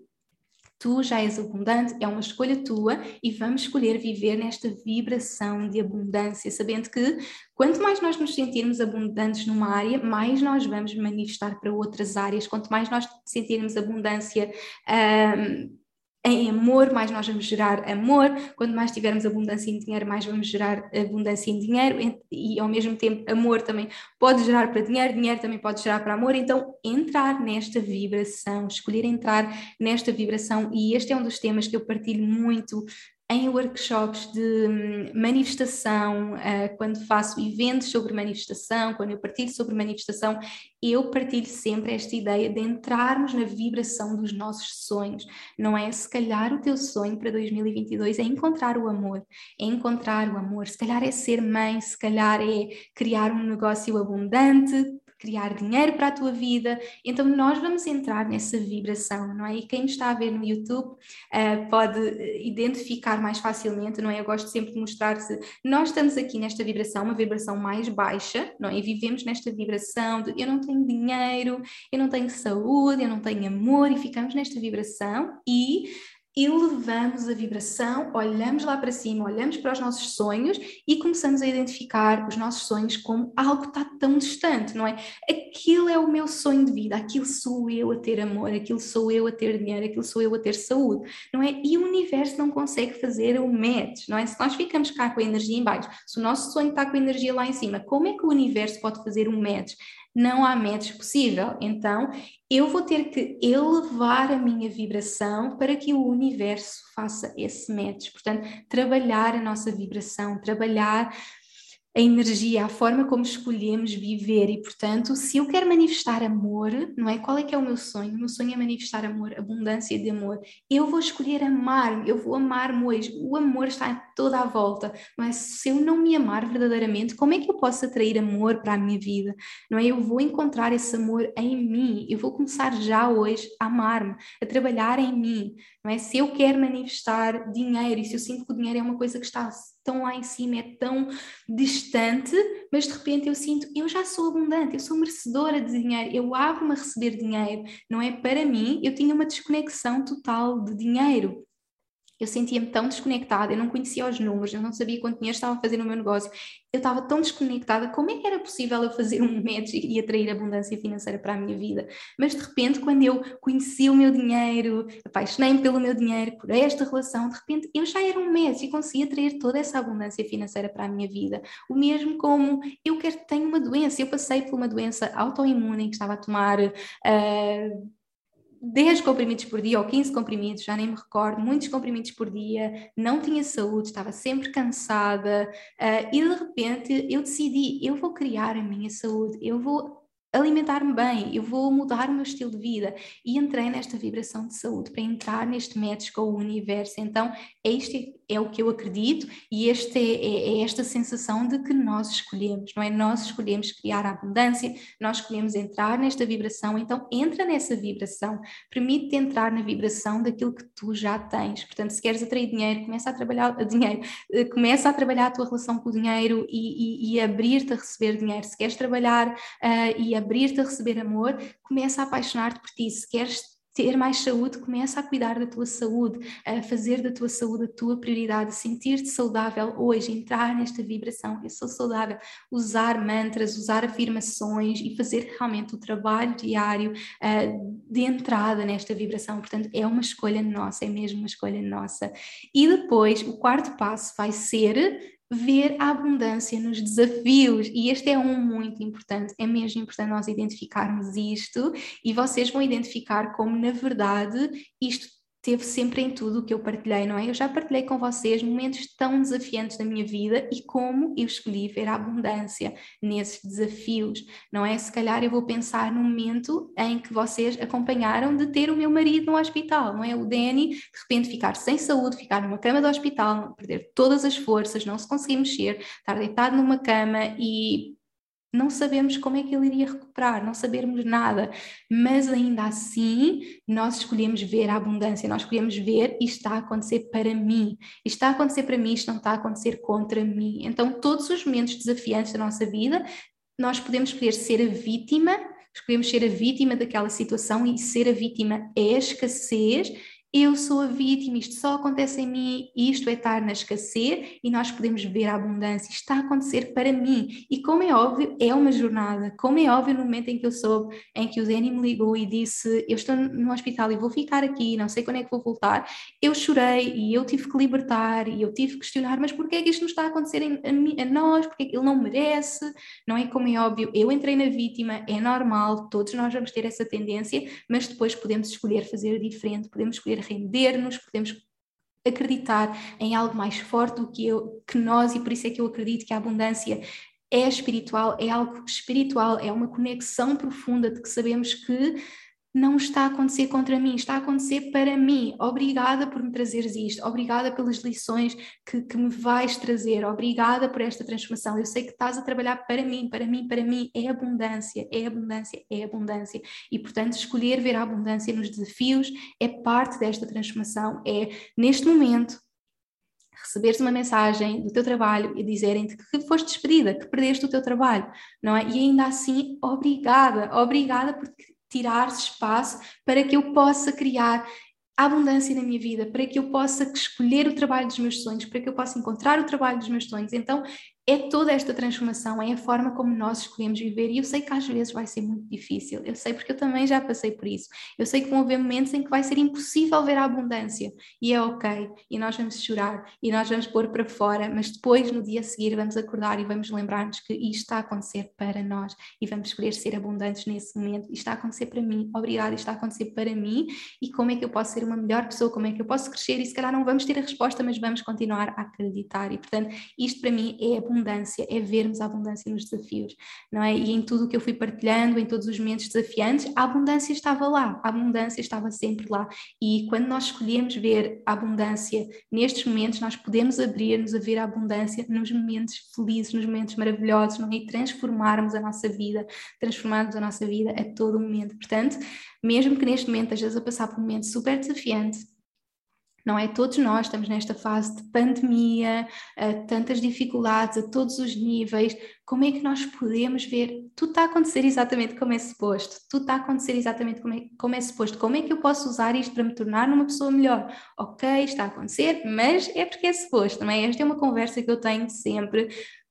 Tu já és abundante, é uma escolha tua e vamos escolher viver nesta vibração de abundância, sabendo que quanto mais nós nos sentirmos abundantes numa área, mais nós vamos manifestar para outras áreas. Quanto mais nós sentirmos abundância um, em amor, mais nós vamos gerar amor. Quanto mais tivermos abundância em dinheiro, mais vamos gerar abundância em dinheiro. E ao mesmo tempo, amor também pode gerar para dinheiro, dinheiro também pode gerar para amor. Então, entrar nesta vibração, escolher entrar nesta vibração. E este é um dos temas que eu partilho muito em workshops de hum, manifestação, uh, quando faço eventos sobre manifestação, quando eu partilho sobre manifestação, eu partilho sempre esta ideia de entrarmos na vibração dos nossos sonhos. Não é se calhar o teu sonho para 2022 é encontrar o amor, é encontrar o amor, se calhar é ser mãe, se calhar é criar um negócio abundante, criar dinheiro para a tua vida. Então, nós vamos entrar nessa vibração, não é? E quem está a ver no YouTube uh, pode identificar mais facilmente, não é? Eu gosto sempre de mostrar se nós estamos aqui nesta vibração, uma vibração mais baixa, não é? E vivemos nesta vibração de eu não tenho dinheiro, eu não tenho saúde, eu não tenho amor, e ficamos nesta vibração e elevamos a vibração, olhamos lá para cima, olhamos para os nossos sonhos e começamos a identificar os nossos sonhos como algo que está tão distante, não é? Aquilo é o meu sonho de vida, aquilo sou eu a ter amor, aquilo sou eu a ter dinheiro, aquilo sou eu a ter saúde, não é? E o universo não consegue fazer o match, não é? Se nós ficamos cá com a energia em baixo, se o nosso sonho está com a energia lá em cima, como é que o universo pode fazer um match? Não há match possível. Então, eu vou ter que elevar a minha vibração para que o universo faça esse match. Portanto, trabalhar a nossa vibração, trabalhar a energia, a forma como escolhemos viver e, portanto, se eu quero manifestar amor, não é? Qual é que é o meu sonho? O meu sonho é manifestar amor, abundância de amor. Eu vou escolher amar-me, eu vou amar-me hoje. O amor está toda à volta, é? Se eu não me amar verdadeiramente, como é que eu posso atrair amor para a minha vida? Não é? Eu vou encontrar esse amor em mim. Eu vou começar já hoje a amar-me, a trabalhar em mim, não é? Se eu quero manifestar dinheiro e se eu sinto que o dinheiro é uma coisa que está tão lá em cima, é tão distante, mas de repente eu sinto, eu já sou abundante, eu sou merecedora de dinheiro, eu abro-me a receber dinheiro, não é? Para mim, eu tinha uma desconexão total de dinheiro eu sentia-me tão desconectada, eu não conhecia os números, eu não sabia quanto dinheiro estava a fazer no meu negócio, eu estava tão desconectada, como é que era possível eu fazer um match e atrair abundância financeira para a minha vida? Mas de repente, quando eu conheci o meu dinheiro, apaixonei-me pelo meu dinheiro, por esta relação, de repente eu já era um match e conseguia atrair toda essa abundância financeira para a minha vida. O mesmo como eu quero, tenho uma doença, eu passei por uma doença autoimune em que estava a tomar. Uh, 10 comprimidos por dia ou 15 comprimidos, já nem me recordo, muitos comprimidos por dia, não tinha saúde, estava sempre cansada uh, e de repente eu decidi, eu vou criar a minha saúde, eu vou alimentar-me bem, eu vou mudar o meu estilo de vida. E entrei nesta vibração de saúde para entrar neste match com o universo. Então, este é o que eu acredito e este é, é, é, esta sensação de que nós escolhemos, não é? Nós escolhemos criar a abundância, nós escolhemos entrar nesta vibração. Então, entra nessa vibração, permite-te entrar na vibração daquilo que tu já tens. Portanto, se queres atrair dinheiro, começa a trabalhar dinheiro, eh, começa a trabalhar a tua relação com o dinheiro e, e, e abrir-te a receber dinheiro. Se queres trabalhar uh, e abrir-te a receber amor, começa a apaixonar-te por ti. Se queres ter mais saúde, começa a cuidar da tua saúde, a fazer da tua saúde a tua prioridade, sentir-te saudável hoje, entrar nesta vibração, eu sou saudável, usar mantras, usar afirmações e fazer realmente o trabalho diário uh, de entrada nesta vibração. Portanto, é uma escolha nossa, é mesmo uma escolha nossa. E depois, o quarto passo vai ser ver a abundância nos desafios, e este é um muito importante, é mesmo importante nós identificarmos isto, e vocês vão identificar como, na verdade, isto teve sempre em tudo o que eu partilhei, não é? Eu já partilhei com vocês momentos tão desafiantes da minha vida e como eu escolhi ver a abundância nesses desafios, não é? Se calhar eu vou pensar no momento em que vocês acompanharam de ter o meu marido no hospital, não é? O Danny, de repente ficar sem saúde, ficar numa cama do hospital, perder todas as forças, não se conseguir mexer, estar deitado numa cama e não sabemos como é que ele iria recuperar, não sabermos nada, mas ainda assim nós escolhemos ver a abundância, nós escolhemos ver isto está a acontecer para mim, isto está a acontecer para mim, isto não está a acontecer contra mim. Então, todos os momentos desafiantes da nossa vida, nós podemos escolher ser a vítima, escolhemos ser a vítima daquela situação e ser a vítima é a escassez eu sou a vítima, isto só acontece em mim, isto é estar na escassez e nós podemos ver a abundância, isto está a acontecer para mim. E como é óbvio, é uma jornada. Como é óbvio, no momento em que eu soube, em que o Danny me ligou e disse: Eu estou no hospital e vou ficar aqui, não sei quando é que vou voltar, eu chorei e eu tive que libertar e eu tive que questionar: Mas porquê é que isto não está a acontecer a, a nós? Porque é que ele não merece? Não é como é óbvio, eu entrei na vítima, é normal, todos nós vamos ter essa tendência, mas depois podemos escolher fazer diferente, podemos escolher render-nos, podemos acreditar em algo mais forte do que, eu, que nós, e por isso é que eu acredito que a abundância é espiritual, é algo espiritual, é uma conexão profunda de que sabemos que não está a acontecer contra mim, está a acontecer para mim. Obrigada por me trazeres isto, obrigada pelas lições que, que, me vais trazer, obrigada por esta transformação. Eu sei que estás a trabalhar para mim, para mim, para mim. É abundância, é abundância, é abundância. E portanto, escolher ver a abundância nos desafios é parte desta transformação. É neste momento receberes uma mensagem do teu trabalho e dizerem-te que foste despedida, que perdeste o teu trabalho, não é? E ainda assim, obrigada, obrigada por tirar espaço para que eu possa criar abundância na minha vida, para que eu possa escolher o trabalho dos meus sonhos, para que eu possa encontrar o trabalho dos meus sonhos. Então, é toda esta transformação, é a forma como nós escolhemos viver. E eu sei que às vezes vai ser muito difícil, eu sei porque eu também já passei por isso. Eu sei que vão haver momentos em que vai ser impossível ver a abundância, e é ok, e nós vamos chorar, e nós vamos pôr para fora, mas depois, no dia a seguir, vamos acordar e vamos lembrar-nos que isto está a acontecer para nós, e vamos escolher ser abundantes nesse momento. Isto está a acontecer para mim, obrigada, isto está a acontecer para mim, e como é que eu posso ser uma melhor pessoa, como é que eu posso crescer, e se calhar não vamos ter a resposta, mas vamos continuar a acreditar. E portanto, isto para mim é abundância abundância, é vermos a abundância nos desafios, não é? E em tudo o que eu fui partilhando, em todos os momentos desafiantes, a abundância estava lá, a abundância estava sempre lá. E quando nós escolhemos ver a abundância nestes momentos, nós podemos abrir-nos a ver a abundância nos momentos felizes, nos momentos maravilhosos, não é? E transformarmos a nossa vida, transformarmos a nossa vida a todo momento. Portanto, mesmo que neste momento estejas a passar por um momento super desafiante, não é? Todos nós estamos nesta fase de pandemia, tantas dificuldades a todos os níveis. Como é que nós podemos ver? Tudo está a acontecer exatamente como é suposto, tudo está a acontecer exatamente como é, como é suposto. Como é que eu posso usar isto para me tornar uma pessoa melhor? Ok, está a acontecer, mas é porque é suposto, não é? Esta é uma conversa que eu tenho sempre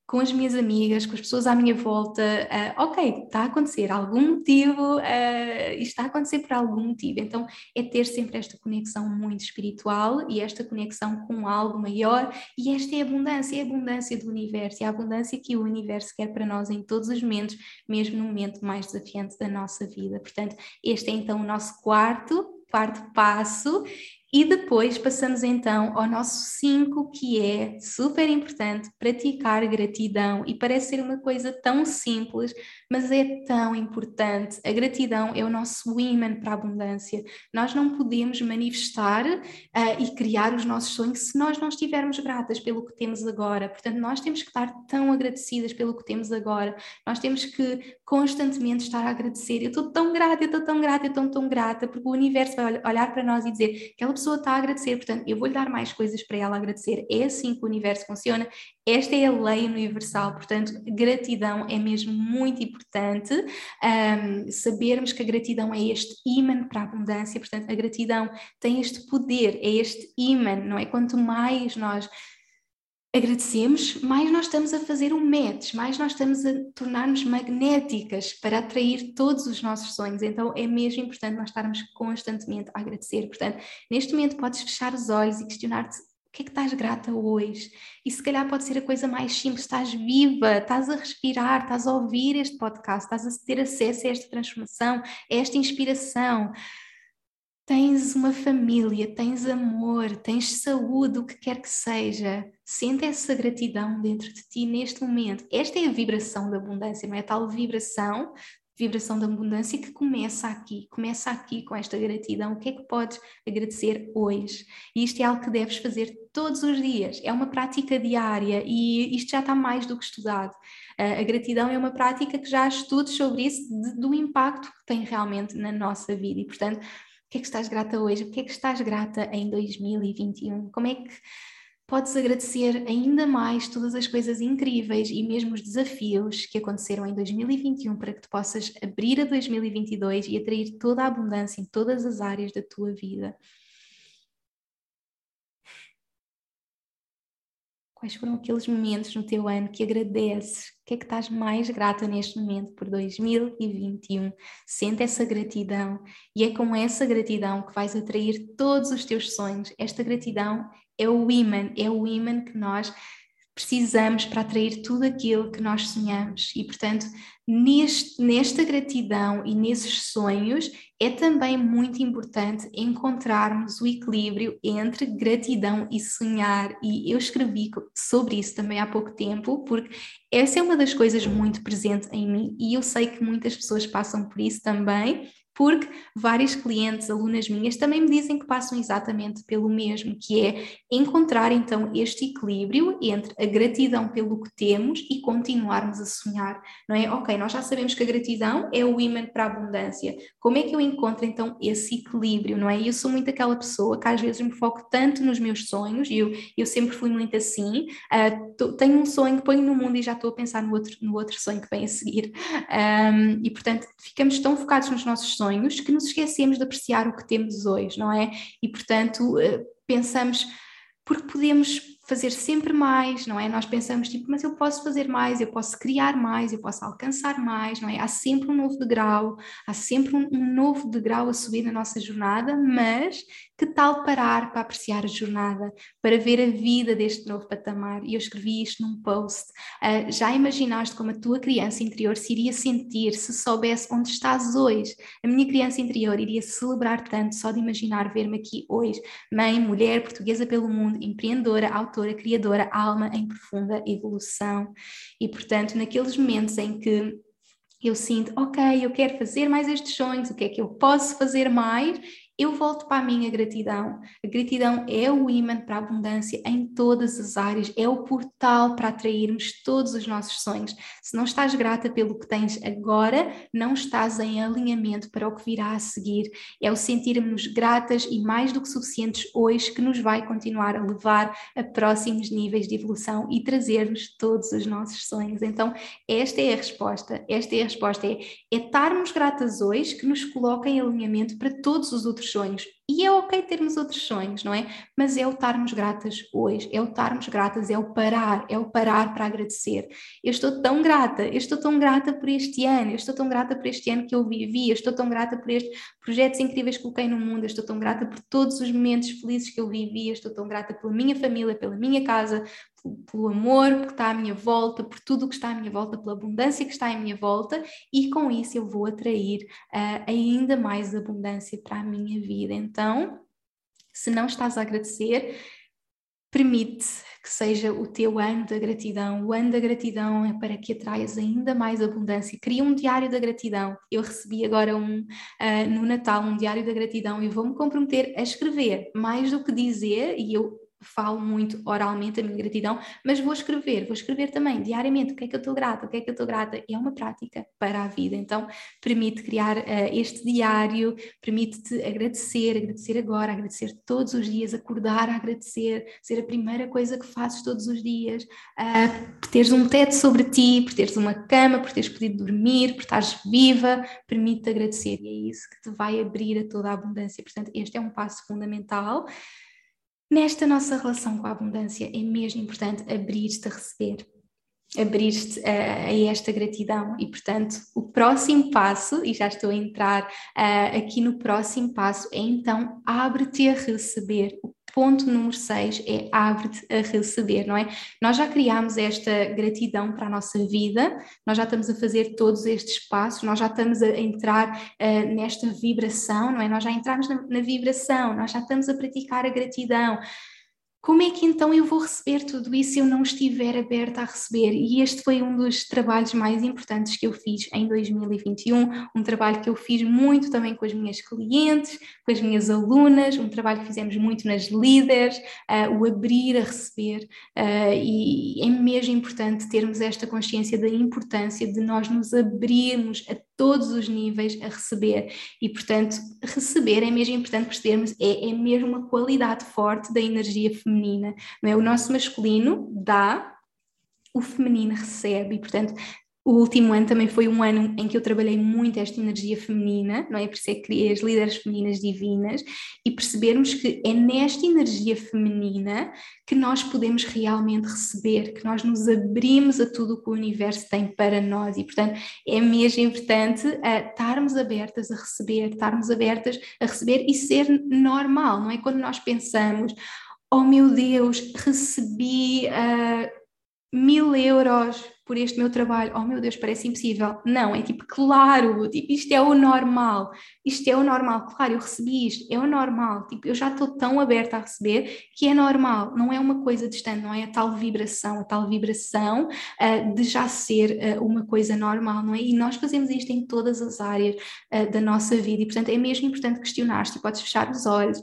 com as minhas amigas, com as pessoas à minha volta, uh, ok, está a acontecer algum motivo, uh, isto está a acontecer por algum motivo. Então é ter sempre esta conexão muito espiritual e esta conexão com algo maior, e esta é a abundância, é a abundância do universo, é a abundância que o universo quer para nós em todos os momentos, mesmo no momento mais desafiante da nossa vida. Portanto, este é então o nosso quarto quarto passo e depois passamos então ao nosso 5, que é super importante, praticar gratidão. E parece ser uma coisa tão simples, mas é tão importante. A gratidão é o nosso imã para a abundância. Nós não podemos manifestar uh, e criar os nossos sonhos se nós não estivermos gratas pelo que temos agora. Portanto, nós temos que estar tão agradecidas pelo que temos agora. Nós temos que constantemente estar a agradecer. Eu estou tão grata, eu estou tão grata, eu estou tão grata, porque o universo vai olhar para nós e dizer que ela pessoa está a agradecer, portanto, eu vou-lhe dar mais coisas para ela agradecer. É assim que o universo funciona. Esta é a lei universal, portanto, gratidão é mesmo muito importante. Um, sabermos que a gratidão é este imã para a abundância, portanto, a gratidão tem este poder, é este imã, não é? Quanto mais nós agradecemos, mais nós estamos a fazer um match, mais nós estamos a tornar-nos magnéticas para atrair todos os nossos sonhos. Então é mesmo importante nós estarmos constantemente a agradecer. Portanto, neste momento podes fechar os olhos e questionar-te o que é que estás grata hoje? E se calhar pode ser a coisa mais simples, estás viva, estás a respirar, estás a ouvir este podcast, estás a ter acesso a esta transformação, a esta inspiração tens uma família, tens amor, tens saúde, o que quer que seja, sente essa gratidão dentro de ti neste momento. Esta é a vibração da abundância, não é? A tal vibração, vibração da abundância que começa aqui, começa aqui com esta gratidão. O que é que podes agradecer hoje? E isto é algo que deves fazer todos os dias, é uma prática diária e isto já está mais do que estudado. A gratidão é uma prática que já há estudos sobre isso, de, do impacto que tem realmente na nossa vida e, portanto, que é que estás grata hoje? O que é que estás grata em 2021? Como é que podes agradecer ainda mais todas as coisas incríveis e mesmo os desafios que aconteceram em 2021 para que tu possas abrir a 2022 e atrair toda a abundância em todas as áreas da tua vida? Quais foram aqueles momentos no teu ano que agradeces? Que é que estás mais grata neste momento por 2021? Sente essa gratidão e é com essa gratidão que vais atrair todos os teus sonhos. Esta gratidão é o imã, é o imã que nós precisamos para atrair tudo aquilo que nós sonhamos. E, portanto, neste, nesta gratidão e nesses sonhos, é também muito importante encontrarmos o equilíbrio entre gratidão e sonhar. E eu escrevi sobre isso também há pouco tempo, porque essa é uma das coisas muito presente em mim e eu sei que muitas pessoas passam por isso também porque vários clientes, alunas minhas, também me dizem que passam exatamente pelo mesmo, que é encontrar então este equilíbrio entre a gratidão pelo que temos e continuarmos a sonhar, não é? Ok, nós já sabemos que a gratidão é o imã para a abundância. Como é que eu encontro então esse equilíbrio, não é? Eu sou muito aquela pessoa que às vezes me foco tanto nos meus sonhos, eu, eu sempre fui muito assim, uh, tô, tenho um sonho, ponho no mundo e já estou a pensar no outro, no outro sonho que vem a seguir. Um, e portanto, ficamos tão focados nos nossos sonhos sonhos que nos esquecemos de apreciar o que temos hoje, não é? E portanto eh, pensamos porque podemos fazer sempre mais, não é? Nós pensamos tipo, mas eu posso fazer mais, eu posso criar mais, eu posso alcançar mais, não é? Há sempre um novo degrau, há sempre um, um novo degrau a subir na nossa jornada, mas que tal parar para apreciar a jornada, para ver a vida deste novo patamar? E eu escrevi isto num post. Uh, já imaginaste como a tua criança interior se iria sentir se soubesse onde estás hoje? A minha criança interior iria celebrar tanto só de imaginar ver-me aqui hoje, mãe, mulher, portuguesa pelo mundo, empreendedora, autora, criadora, alma em profunda evolução. E portanto, naqueles momentos em que eu sinto, ok, eu quero fazer mais estes sonhos, o que é que eu posso fazer mais? Eu volto para a minha gratidão. A gratidão é o imã para a abundância em todas as áreas, é o portal para atrairmos todos os nossos sonhos. Se não estás grata pelo que tens agora, não estás em alinhamento para o que virá a seguir. É o sentirmos gratas e mais do que suficientes hoje que nos vai continuar a levar a próximos níveis de evolução e trazer-nos todos os nossos sonhos. Então, esta é a resposta. Esta é a resposta: é, é estarmos gratas hoje que nos coloca em alinhamento para todos os outros sonhos. E é ok termos outros sonhos, não é? Mas é o estarmos gratas hoje, é o estarmos gratas, é o parar, é o parar para agradecer. Eu estou tão grata, eu estou tão grata por este ano, eu estou tão grata por este ano que eu vivi, eu estou tão grata por estes projetos incríveis que coloquei no mundo, eu estou tão grata por todos os momentos felizes que eu vivi, eu estou tão grata pela minha família, pela minha casa, pelo amor que está à minha volta, por tudo o que está à minha volta, pela abundância que está à minha volta, e com isso eu vou atrair uh, ainda mais abundância para a minha vida. Então, se não estás a agradecer, permite que seja o teu ano da gratidão. O ano da gratidão é para que atraias ainda mais abundância. Cria um diário da gratidão. Eu recebi agora um uh, no Natal um diário da gratidão e vou-me comprometer a escrever mais do que dizer e eu falo muito oralmente a minha gratidão, mas vou escrever, vou escrever também diariamente o que é que eu estou grata, o que é que eu estou grata. É uma prática para a vida, então permite criar uh, este diário, permite-te agradecer, agradecer agora, agradecer todos os dias, acordar a agradecer, ser a primeira coisa que fazes todos os dias, uh, por teres um teto sobre ti, por teres uma cama, por teres podido dormir, por estares viva, permite-te agradecer e é isso que te vai abrir a toda a abundância. Portanto, este é um passo fundamental. Nesta nossa relação com a abundância é mesmo importante abrir-te a receber, abrir-te a, a, esta gratidão e, portanto, o próximo passo, e já estou a entrar uh, aqui no próximo passo, é então abre-te a receber. O ponto número 6 é abre-te a receber, não é? Nós já criámos esta gratidão para a nossa vida, nós já estamos a fazer todos estes passos, nós já estamos a entrar uh, nesta vibração, não é? Nós já entramos na, na vibração, nós já estamos a praticar a gratidão. Como é que então eu vou receber tudo isso se eu não estiver aberta a receber? E este foi um dos trabalhos mais importantes que eu fiz em 2021, um trabalho que eu fiz muito também com as minhas clientes, com as minhas alunas, um trabalho que fizemos muito nas líderes, uh, o abrir a receber, uh, e é mesmo importante termos esta consciência da importância de nós nos abrirmos a todos os níveis a receber. E, portanto, receber é mesmo importante percebermos, é, é mesmo uma qualidade forte da energia feminina. Não é? O nosso masculino dá, o feminino recebe, e, portanto, o último ano também foi um ano em que eu trabalhei muito esta energia feminina, não é? Por isso é que criei as líderes femininas divinas e percebermos que é nesta energia feminina que nós podemos realmente receber, que nós nos abrimos a tudo o que o universo tem para nós e, portanto, é mesmo importante uh, estarmos abertas a receber, estarmos abertas a receber e ser normal, não é? Quando nós pensamos, oh meu Deus, recebi uh, mil euros por este meu trabalho, oh meu Deus, parece impossível. Não, é tipo, claro, tipo, isto é o normal, isto é o normal, claro, eu recebi isto, é o normal, tipo, eu já estou tão aberta a receber que é normal, não é uma coisa distante, não é a tal vibração, a tal vibração uh, de já ser uh, uma coisa normal, não é? E nós fazemos isto em todas as áreas uh, da nossa vida e, portanto, é mesmo importante questionar-te, podes fechar os olhos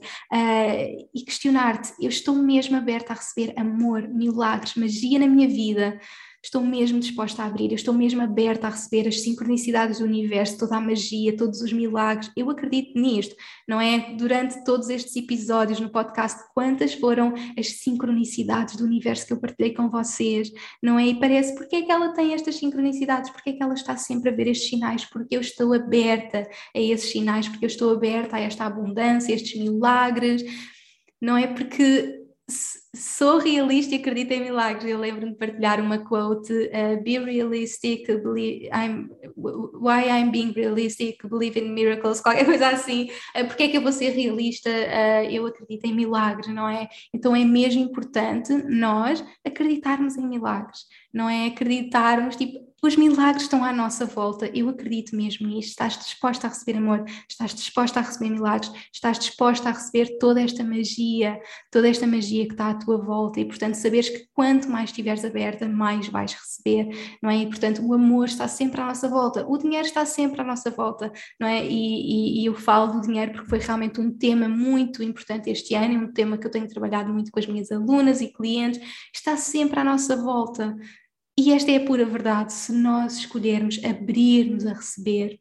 e questionar-te, eu estou mesmo aberta a receber amor, milagres, magia na minha vida, estou mesmo disposta a abrir, eu estou mesmo aberta a receber as sincronicidades do universo, toda a magia, todos os milagres. Eu acredito nisto, não é? Durante todos estes episódios no podcast, quantas foram as sincronicidades do universo que eu partilhei com vocês, não é? E parece, porque é que ela tem estas sincronicidades? Porque é que ela está sempre a ver estes sinais? Porque eu estou aberta a esses sinais, porque eu estou aberta a esta abundância, a estes milagres, não é? Porque sou realista e acredito em milagres. Eu lembro-me de partilhar uma quote: uh, Be realistic, believe, I'm, why I'm being realistic, believe in miracles, [laughs] qualquer coisa assim. Uh, porque é que eu vou ser realista? Uh, eu acredito em milagres, não é? Então é mesmo importante nós acreditarmos em milagres, não é? Acreditarmos, tipo, os milagres estão à nossa volta, eu acredito mesmo nisto. Estás disposta a receber amor, estás disposta a receber milagres, estás disposta a receber toda esta magia, toda esta magia que está à tua volta e, portanto, saberes que quanto mais estiveres aberta, mais vais receber, não é? E, portanto, o amor está sempre à nossa volta, o dinheiro está sempre à nossa volta, não é? E, e, e eu falo do dinheiro porque foi realmente um tema muito importante este ano, um tema que eu tenho trabalhado muito com as minhas alunas e clientes, está sempre à nossa volta. E esta é a pura verdade. Se nós escolhermos abrir-nos a receber,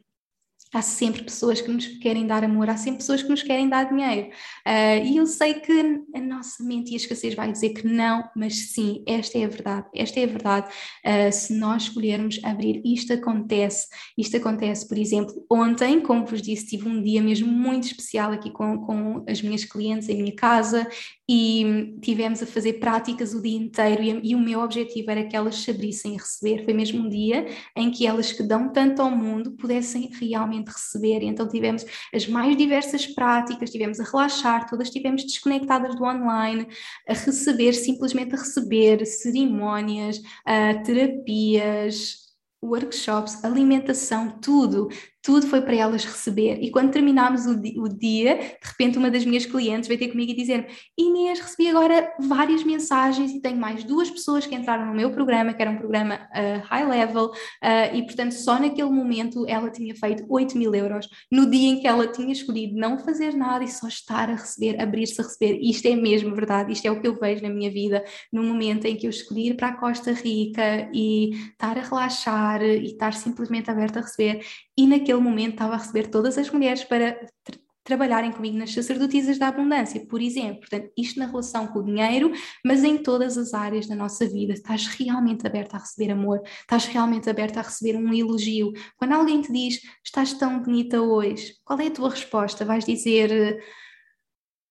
Há sempre pessoas que nos querem dar amor, há sempre pessoas que nos querem dar dinheiro. Uh, e eu sei que a nossa mente e a escassez vai dizer que não, mas sim, esta é a verdade. Esta é a verdade. Uh, se nós escolhermos abrir, isto acontece. Isto acontece, por exemplo, ontem, como vos disse, tive um dia mesmo muito especial aqui com, com as minhas clientes em minha casa e tivemos a fazer práticas o dia inteiro e, e, o meu objetivo era que elas se abrissem a receber. Foi mesmo um dia em que elas que dão tanto ao mundo pudessem realmente receber. E então tivemos as mais diversas práticas, tivemos a relaxar, todas estivemos desconectadas do online, a receber, simplesmente a receber cerimónias, uh, terapias, workshops, alimentação, tudo, tudo foi para elas receber. E quando terminámos o, di o, dia, de repente uma das minhas clientes veio ter comigo e dizer Inês, recebi agora várias mensagens e tenho mais duas pessoas que entraram no meu programa, que era um programa uh, high level, uh, e portanto só naquele momento ela tinha feito 8 mil euros, no dia em que ela tinha escolhido não fazer nada e só estar a receber, abrir-se a receber. Isto é mesmo verdade, isto é o que eu vejo na minha vida, no momento em que eu escolhi ir para a Costa Rica e estar a relaxar e estar simplesmente aberta a receber, e naquele momento estava a receber todas as mulheres para tra trabalharem comigo nas sacerdotisas da abundância, por exemplo. Portanto, isto na relação com o dinheiro, mas em todas as áreas da nossa vida. Estás realmente aberta a receber amor, estás realmente aberta a receber um elogio. Quando alguém te diz estás tão bonita hoje, qual é a tua resposta? Vais dizer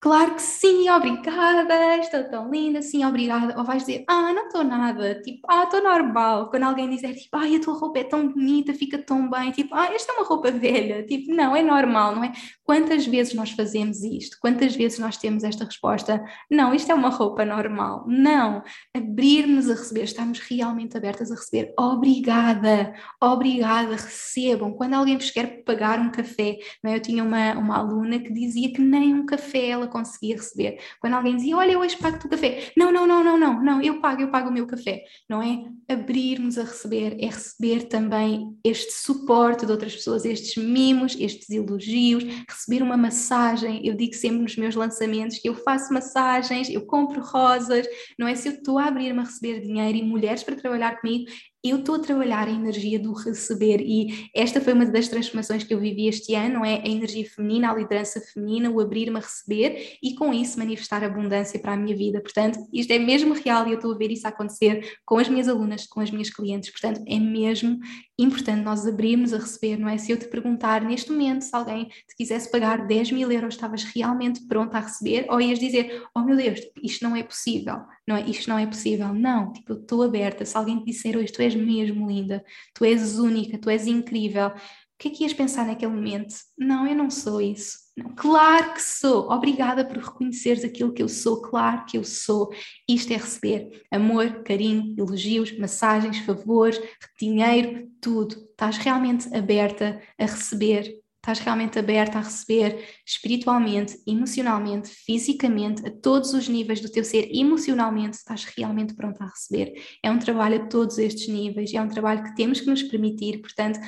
Claro que sim, obrigada, estou tão linda, sim, obrigada. Ou vais dizer, ah, não estou nada, tipo, ah, estou normal. Quando alguém dizer, tipo, ai, a tua roupa é tão bonita, fica tão bem, tipo, ah, esta é uma roupa velha, tipo, não, é normal, não é? Quantas vezes nós fazemos isto? Quantas vezes nós temos esta resposta? Não, isto é uma roupa normal. Não, abrir-nos a receber, estamos realmente abertas a receber. Obrigada, obrigada, recebam. Quando alguém vos quer pagar um café, não é? eu tinha uma, uma aluna que dizia que nem um café ela conseguia receber. Quando alguém dizia, olha, eu hoje pago-te o café. Não, não, não, não, não, não, eu pago, eu pago o meu café. Não é abrirmos a receber, é receber também este suporte de outras pessoas, estes mimos, estes elogios, receber uma massagem. Eu digo sempre nos meus lançamentos que eu faço massagens, eu compro rosas, não é? Se eu estou a abrir-me a receber dinheiro e mulheres para trabalhar comigo, eu estou a trabalhar a energia do receber e esta foi uma das transformações que eu vivi este ano, é a energia feminina, a liderança feminina, o abrir-me a receber e com isso manifestar abundância para a minha vida. Portanto, isto é mesmo real e eu estou a ver isso acontecer com as minhas alunas, com as minhas clientes. Portanto, é mesmo importante nós abrirmos a receber, não é? Se eu te perguntar neste momento se alguém te quisesse pagar 10 mil euros, estavas realmente pronta a receber ou ias dizer, oh meu Deus, isto não é possível, não é? Isto não é possível. Não, tipo, eu estou aberta. Se alguém te disser hoje, tu és mesmo linda, tu és única, tu és incrível, o que é que ias pensar naquele momento? Não, eu não sou isso. Não, claro que sou. Obrigada por reconheceres aquilo que eu sou. Claro que eu sou. Isto é receber amor, carinho, elogios, massagens, favores, dinheiro, tudo. Estás realmente aberta a receber estás realmente aberta a receber espiritualmente, emocionalmente, fisicamente, a todos os níveis do teu ser, emocionalmente, estás realmente pronta a receber. É um trabalho a todos estes níveis, é um trabalho que temos que nos permitir, portanto,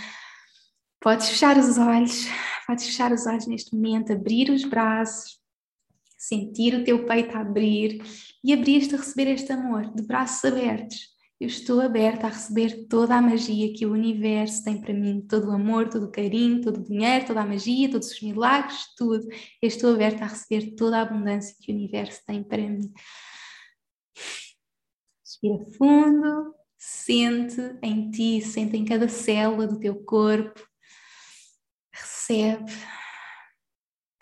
podes fechar os olhos, podes fechar os olhos neste momento, abrir os braços, sentir o teu peito abrir e abrir-te a receber este amor, de braços abertos. Eu estou aberta a receber toda a magia que o universo tem para mim, todo o amor, todo o carinho, todo o dinheiro, toda a magia, todos os milagres, tudo. Eu estou aberta a receber toda a abundância que o universo tem para mim. Respira fundo, sente em ti, sente em cada célula do teu corpo. Recebe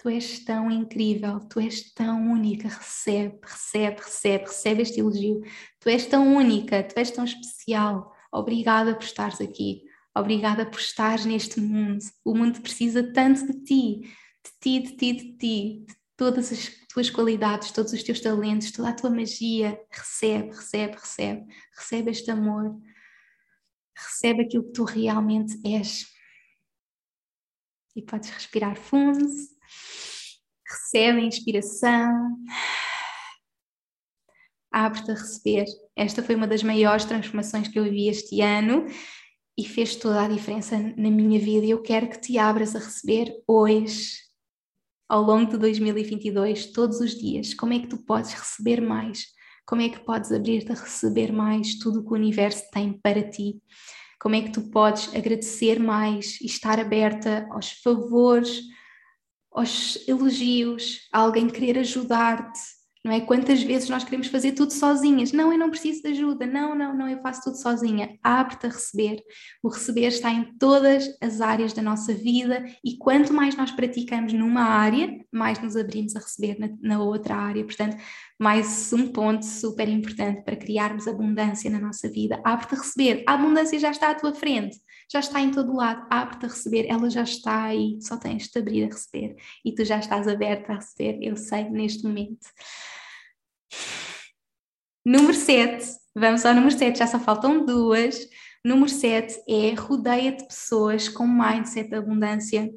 Tu és tão incrível, tu és tão única. Recebe, recebe, recebe, recebe este elogio. Tu és tão única, tu és tão especial. Obrigada por estares aqui. Obrigada por estares neste mundo. O mundo precisa tanto de ti, de ti, de ti, de ti, de todas as tuas qualidades, todos os teus talentos, toda a tua magia. Recebe, recebe, recebe. Recebe este amor. Recebe aquilo que tu realmente és. E podes respirar fundo recebe a inspiração, abre-te a receber. Esta foi uma das maiores transformações que eu vivi este ano e fez toda a diferença na minha vida. E eu quero que te abras a receber hoje, ao longo de 2022, todos os dias. Como é que tu podes receber mais? Como é que podes abrir-te a receber mais tudo o que o universo tem para ti? Como é que tu podes agradecer mais e estar aberta aos favores, aos elogios, a alguém querer ajudar-te, não é? Quantas vezes nós queremos fazer tudo sozinhas? Não, eu não preciso de ajuda. Não, não, não, eu faço tudo sozinha. Abre-te a receber. O receber está em todas as áreas da nossa vida e quanto mais nós praticamos numa área, mais nos abrimos a receber na, na outra área. Portanto, mais um ponto super importante para criarmos abundância na nossa vida. Abre-te a receber. A abundância já está à tua frente já está em todo lado, abre-te a receber, ela já está aí, só tens de abrir a receber e tu já estás aberta a receber, eu sei neste momento. Número 7, vamos ao número 7, já só faltam duas. Número 7 é rodeia-te de pessoas com mindset de abundância.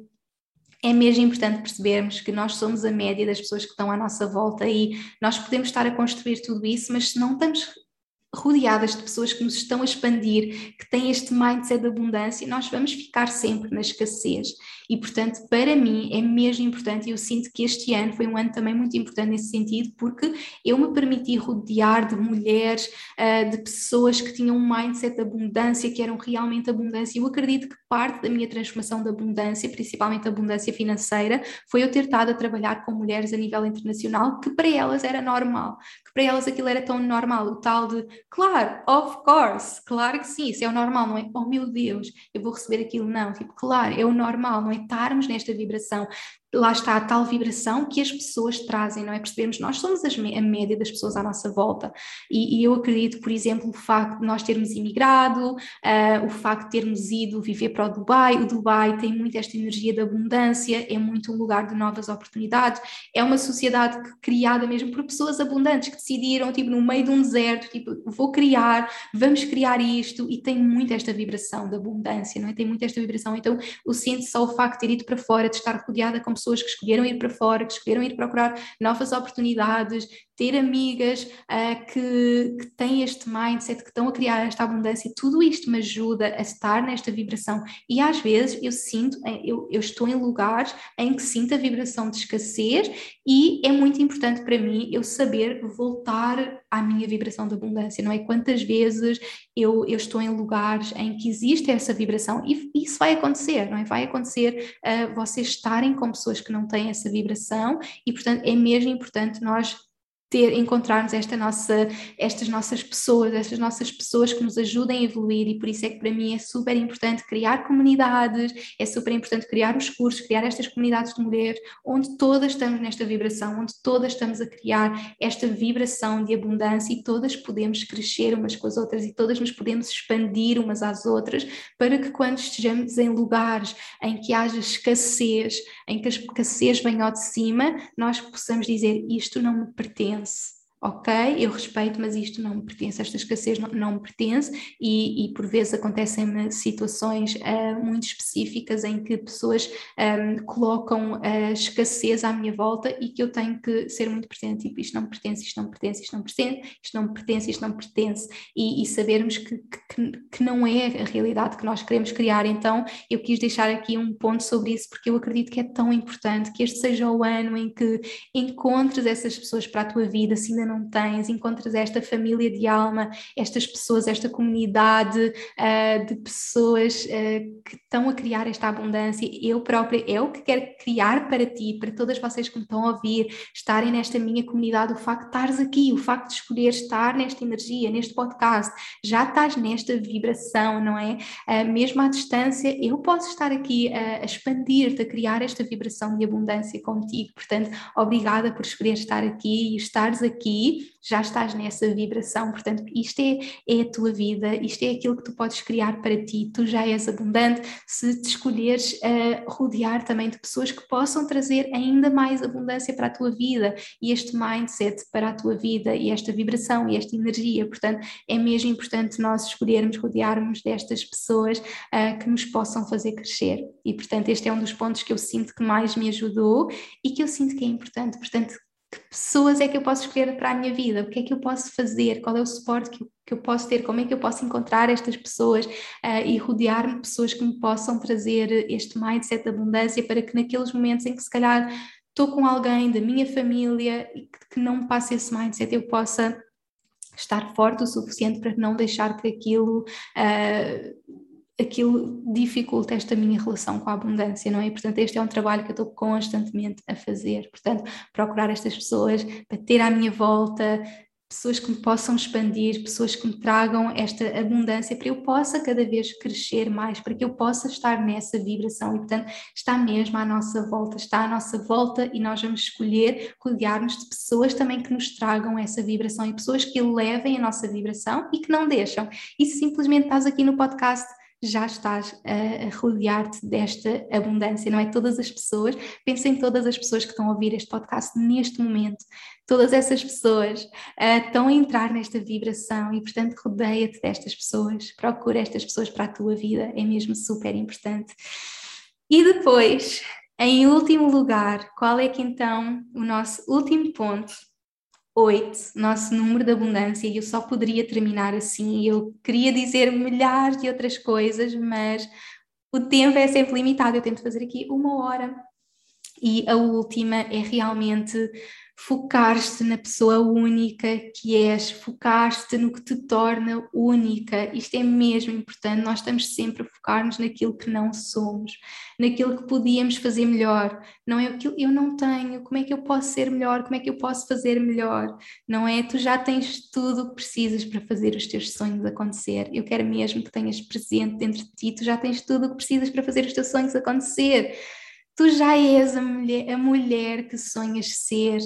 É mesmo importante percebermos que nós somos a média das pessoas que estão à nossa volta e nós podemos estar a construir tudo isso, mas se não estamos rodeadas de pessoas que nos estão a expandir, que têm este mindset de abundância, nós vamos ficar sempre na escassez. E, portanto, para mim é mesmo importante, e eu sinto que este ano foi um ano também muito importante nesse sentido, porque eu me permiti rodear de mulheres, uh, de pessoas que tinham um mindset de abundância, que eram realmente abundância. Eu acredito que parte da minha transformação de abundância, principalmente abundância financeira, foi eu ter estado a trabalhar com mulheres a nível internacional, que para elas era normal, que para elas aquilo era tão normal, o tal de, claro, of course, claro que sim, isso é o normal, não é? Oh meu Deus, eu vou receber aquilo, não, tipo, claro, é o normal, não é? Estarmos nesta vibração lá está a tal vibração que as pessoas trazem, não é? Percebemos, nós somos a média das pessoas à nossa volta. E, e eu acredito, por exemplo, o facto de nós termos imigrado, uh, o facto de termos ido viver para o Dubai, o Dubai tem muito esta energia de abundância, é muito um lugar de novas oportunidades, é uma sociedade criada mesmo por pessoas abundantes que decidiram, tipo, no meio de um deserto, tipo, vou criar, vamos criar isto. E tem muito esta vibração de abundância, não é? Tem muito esta vibração, então eu sinto só o facto de ter ido para fora, de estar rodeada com pessoas que escolheram ir para fora, que escolheram ir procurar novas oportunidades, ter amigas uh, que, que têm este mindset, que estão a criar esta abundância, tudo isto me ajuda a estar nesta vibração. E às vezes eu sinto, eu, eu estou em lugares em que sinto a vibração de escassez e é muito importante para mim eu saber voltar à minha vibração de abundância, não é? Quantas vezes eu, eu estou em lugares em que existe essa vibração e isso vai acontecer, não é? Vai acontecer uh, vocês estarem com pessoas que não têm essa vibração e, portanto, é mesmo importante nós ter, encontrarmos esta nossa, estas nossas pessoas, estas nossas pessoas que nos ajudem a evoluir e por isso é que para mim é super importante criar comunidades, é super importante criar os cursos, criar estas comunidades de mulheres, onde todas estamos nesta vibração, onde todas estamos a criar esta vibração de abundância e todas podemos crescer umas com as outras e todas nos podemos expandir umas às outras para que quando estejamos em lugares em que haja escassez, em que a escassez venha ao de cima, nós possamos dizer isto não me pertence pertence ok, eu respeito, mas isto não me pertence, esta escassez não, não me pertence e, e, por vezes acontecem situações uh, muito específicas em que pessoas um, ehm, colocam a escassez à minha volta e que eu tenho que ser muito presente, tipo, isto não me pertence, isto não me pertence, isto não me pertence, isto não me pertence, isto não me pertence. E, e sabermos que, que, que não é a realidade que nós queremos criar, então eu quis deixar aqui um ponto sobre isso porque eu acredito que é tão importante que este seja o ano em que encontres essas pessoas para a tua vida, assim, não tens, encontras esta família de alma, estas pessoas, esta comunidade uh, de pessoas uh, que estão a criar esta abundância. Eu própria, o que quero criar para ti, para todas vocês que me estão a ouvir, estarem nesta minha comunidade, o facto de estares aqui, o facto de escolher estar nesta energia, neste podcast, já estás nesta vibração, não é? Uh, mesmo à distância, eu posso estar aqui a expandir-te, a criar esta vibração de abundância contigo. Portanto, obrigada por escolher estar aqui e estares aqui, já estás nessa vibração. Portanto, isto é, é a tua vida, isto é aquilo que tu podes criar para ti. Tu já és abundante se te escolheres uh, rodear também de pessoas que possam trazer ainda mais abundância para a tua vida e este mindset para a tua vida e esta vibração e esta energia. Portanto, é mesmo importante nós escolhermos rodearmos destas pessoas uh, que nos possam fazer crescer. E, portanto, este é um dos pontos que eu sinto que mais me ajudou e que eu sinto que é importante. Portanto, pessoas é que eu posso escolher para a minha vida? O que é que eu posso fazer? Qual é o suporte que que eu posso ter? Como é que eu posso encontrar estas pessoas uh, e rodear-me de pessoas que me possam trazer este mindset de abundância para que naqueles momentos em que se calhar estou com alguém da minha família e que, que não me passe esse mindset, eu possa estar forte o suficiente para não deixar que aquilo uh, aquilo dificulta esta minha relação com a abundância, não é? E, portanto, este é um trabalho que eu estou constantemente a fazer. Portanto, procurar estas pessoas para ter à minha volta, pessoas que me possam expandir, pessoas que me tragam esta abundância para eu possa cada vez crescer mais, para que eu possa estar nessa vibração e portanto está mesmo à nossa volta, está à nossa volta e nós vamos escolher rodear-nos de pessoas também que nos tragam essa vibração e pessoas que elevem a nossa vibração e que não deixam. E se simplesmente estás aqui no podcast já estás a, rodear-te desta abundância, não é? Todas as pessoas, pensa em todas as pessoas que estão a ouvir este podcast neste momento, todas essas pessoas uh, estão a entrar nesta vibração e, portanto, rodeia-te destas pessoas, procura estas pessoas para a tua vida, é mesmo super importante. E depois, em último lugar, qual é que então o nosso último ponto 8, nosso número de abundância, e eu só poderia terminar assim. Eu queria dizer milhares de outras coisas, mas o tempo é sempre limitado. Eu tento fazer aqui uma hora. E a última é realmente focar-te na pessoa única que és, focar-te no que te torna única. Isto é mesmo importante. Nós estamos sempre a focar-nos naquilo que não somos, naquilo que podíamos fazer melhor. Não é aquilo eu não tenho, como é que eu posso ser melhor? Como é que eu posso fazer melhor? Não é? Tu já tens tudo o que precisas para fazer os teus sonhos acontecer. Eu quero mesmo que tenhas presente dentro de ti, tu já tens tudo o que precisas para fazer os teus sonhos acontecer. Tu já és a mulher, a mulher que sonhas ser.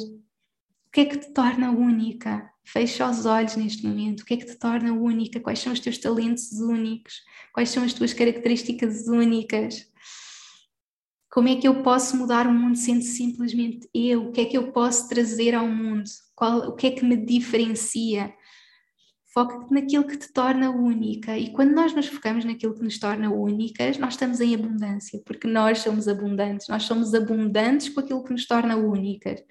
O que é que te torna única? Fecha os olhos neste momento. O que é que te torna única? Quais são os teus talentos únicos? Quais são as tuas características únicas? Como é que eu posso mudar o mundo sendo simplesmente eu? O que é que eu posso trazer ao mundo? Qual, o que é que me diferencia? Foca-te naquilo que te torna única. E quando nós nos focamos naquilo que nos torna únicas, nós estamos em abundância, porque nós somos abundantes, nós somos abundantes com aquilo que nos torna únicas.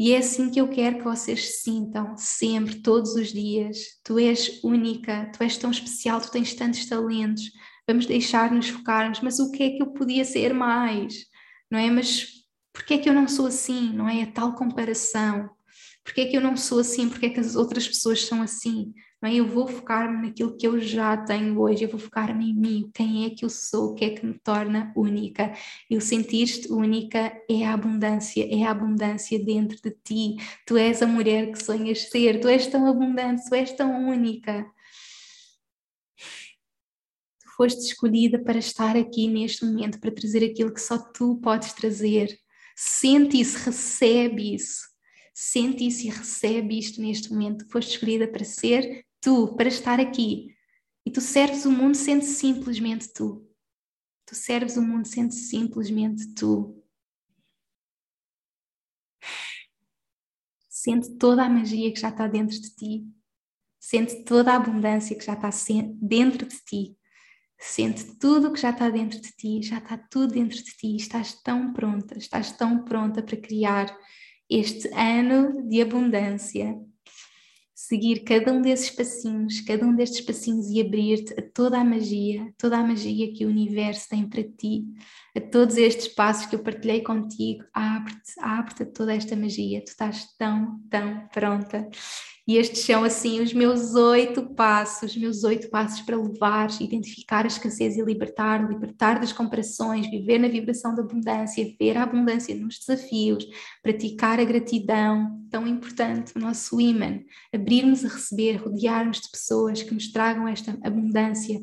E é assim que eu quero que vocês sintam sempre, todos os dias. Tu és única, tu és tão especial, tu tens tantos talentos. Vamos deixar-nos focarmos, mas o que é que eu podia ser mais? Não é? Mas porquê é que eu não sou assim? Não é a tal comparação? Porque é que eu não sou assim? Porque é que as outras pessoas são assim? Não é? Eu vou focar-me naquilo que eu já tenho hoje, eu vou focar-me em mim, quem é que eu sou, o que é que me torna única. E o sentir-te única é a abundância, é a abundância dentro de ti. Tu és a mulher que sonhas ser, tu és tão abundante, tu és tão única. Tu foste escolhida para estar aqui neste momento, para trazer aquilo que só tu podes trazer. Sente isso, recebe isso sente isso e recebe isto neste momento. Foste escolhida para ser tu, para estar aqui. E tu serves o mundo sendo simplesmente tu. Tu serves o mundo sendo simplesmente tu. Sente toda a magia que já está dentro de ti. Sente toda a abundância que já está dentro de ti. Sente tudo o que já está dentro de ti, já está tudo dentro de ti. Estás tão pronta, estás tão pronta para criar este ano de abundância, seguir cada um desses passinhos, cada um destes passinhos e abrir-te a toda a magia, toda a magia que o universo tem para ti, a todos estes passos que eu partilhei contigo, abre-te, abre-te a toda esta magia. Tu estás tão, tão pronta. E estes são, assim, os meus oito passos, os meus oito passos para levar, identificar a escassez e libertar, libertar das comparações, viver na vibração da abundância, ver a abundância nos desafios, praticar a gratidão, tão importante, o nosso imã, abrirmos a receber, rodearmos de pessoas que nos tragam esta abundância,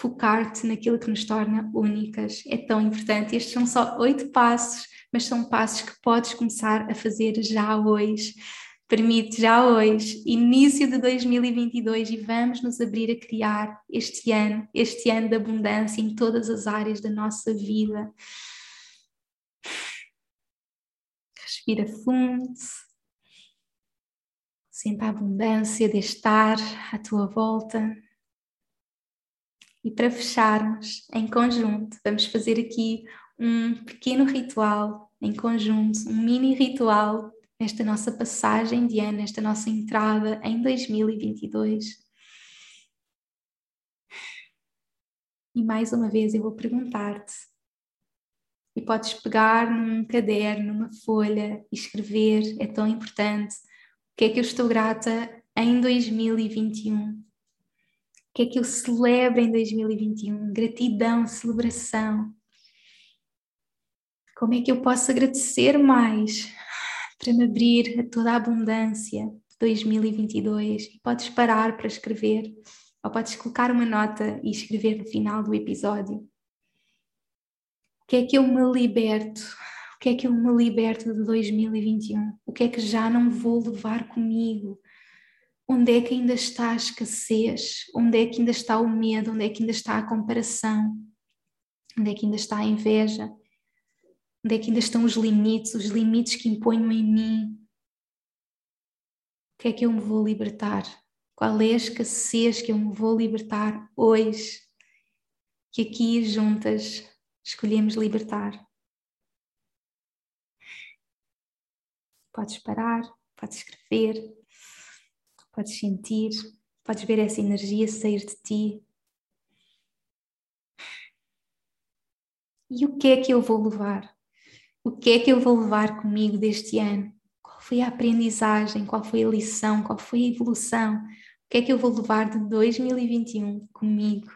focar-te naquilo que nos torna únicas, é tão importante. Estes são só oito passos, mas são passos que podes começar a fazer já hoje permite já hoje, início de 2022, e vamos nos abrir a criar este ano, este ano de abundância em todas as áreas da nossa vida. Respira fundo. Sente a abundância de estar à tua volta. E para fecharmos em conjunto, vamos fazer aqui um pequeno ritual em conjunto, um mini ritual nesta nossa passagem de ano, nesta nossa entrada em 2022. E mais uma vez eu vou perguntar-te, e podes pegar num caderno, numa folha e escrever, é tão importante. O que é que eu estou grata em 2021? Que é que eu celebro em 2021? Gratidão, celebração. Como é que eu posso agradecer mais para me abrir a toda a abundância de 2022 e podes parar para escrever ou podes colocar uma nota e escrever no final do episódio. O que é que eu me liberto? O que é que eu me liberto de 2021? O que é que já não vou levar comigo? Onde é que ainda está a escassez? Onde é que ainda está o medo? Onde é que ainda está a comparação? Onde é que ainda está a inveja? Onde é que ainda estão os limites, os limites que imponho em mim? O que é que eu me vou libertar? Qual é a escassez que eu me vou libertar hoje? Que aqui juntas escolhemos libertar. Podes parar, podes escrever, podes sentir, podes ver essa energia sair de ti. E o que é que eu vou levar? O que é que eu vou levar comigo deste ano? Qual foi a aprendizagem? Qual foi a lição? Qual foi a evolução? O que é que eu vou levar de 2021 comigo?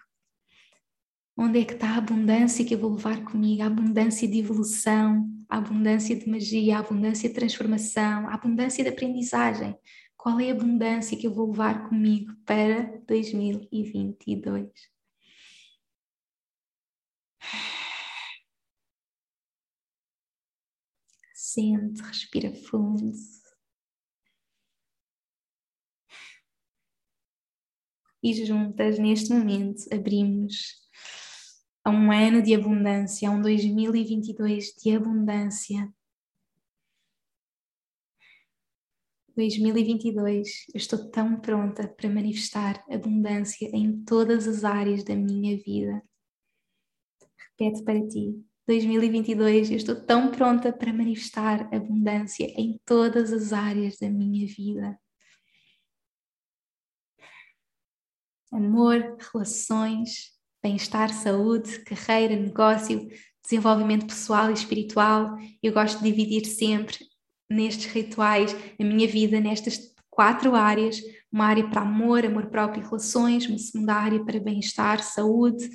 Onde é que está a abundância que eu vou levar comigo? A abundância de evolução, a abundância de magia, a abundância de transformação, a abundância de aprendizagem. Qual é a abundância que eu vou levar comigo para 2022? Sente, respira fundo. E juntas, neste momento, abrimos a um ano de abundância, a um 2022 de abundância. 2022, eu estou tão pronta para manifestar abundância em todas as áreas da minha vida. Repete para ti. 2022 eu estou tão pronta para manifestar abundância em todas as áreas da minha vida. Amor, relações, bem-estar, saúde, carreira, negócio, desenvolvimento pessoal e espiritual. Eu gosto de dividir sempre nestes rituais a minha vida nestas quatro áreas: uma área para amor, amor próprio e relações, uma segunda área para bem-estar, saúde,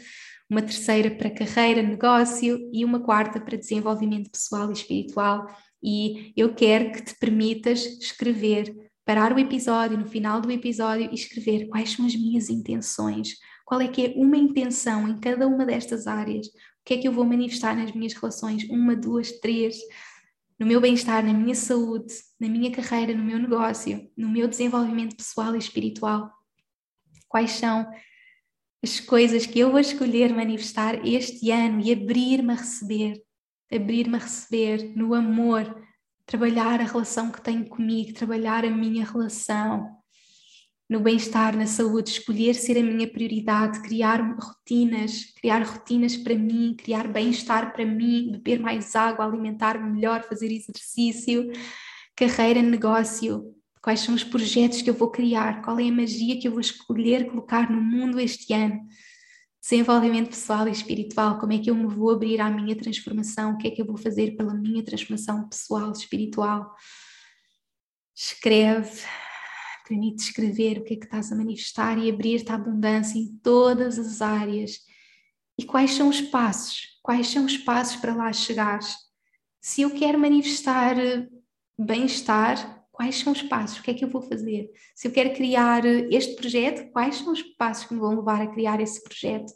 uma terceira para carreira, negócio e uma quarta para desenvolvimento pessoal e espiritual. E eu quero que te permitas escrever, parar o episódio, no final do episódio, e escrever quais são as minhas intenções, qual é que é uma intenção em cada uma destas áreas, o que é que eu vou manifestar nas minhas relações, uma, duas, três, no meu bem-estar, na minha saúde, na minha carreira, no meu negócio, no meu desenvolvimento pessoal e espiritual. Quais são as coisas que eu vou escolher manifestar este ano e abrir-me a receber, abrir-me a receber no amor, trabalhar a relação que tenho comigo, trabalhar a minha relação, no bem-estar, na saúde, escolher ser a minha prioridade, criar rotinas, criar rotinas para mim, criar bem-estar para mim, beber mais água, alimentar-me melhor, fazer exercício, carreira, negócio, Quais são os projetos que eu vou criar? Qual é a magia que eu vou escolher colocar no mundo este ano? desenvolvimento pessoal e espiritual, como é que eu me vou abrir à minha transformação, o que é que eu vou fazer pela minha transformação pessoal, espiritual. Escreve, permite escrever o que é que estás a manifestar e abrir-te a abundância em todas as áreas. E quais são os passos? Quais são os passos para lá chegar? Se eu quero manifestar bem-estar, quais são os passos, o que é que eu vou fazer? Se eu quero criar este projeto, quais são os passos que me vão levar a criar esse projeto?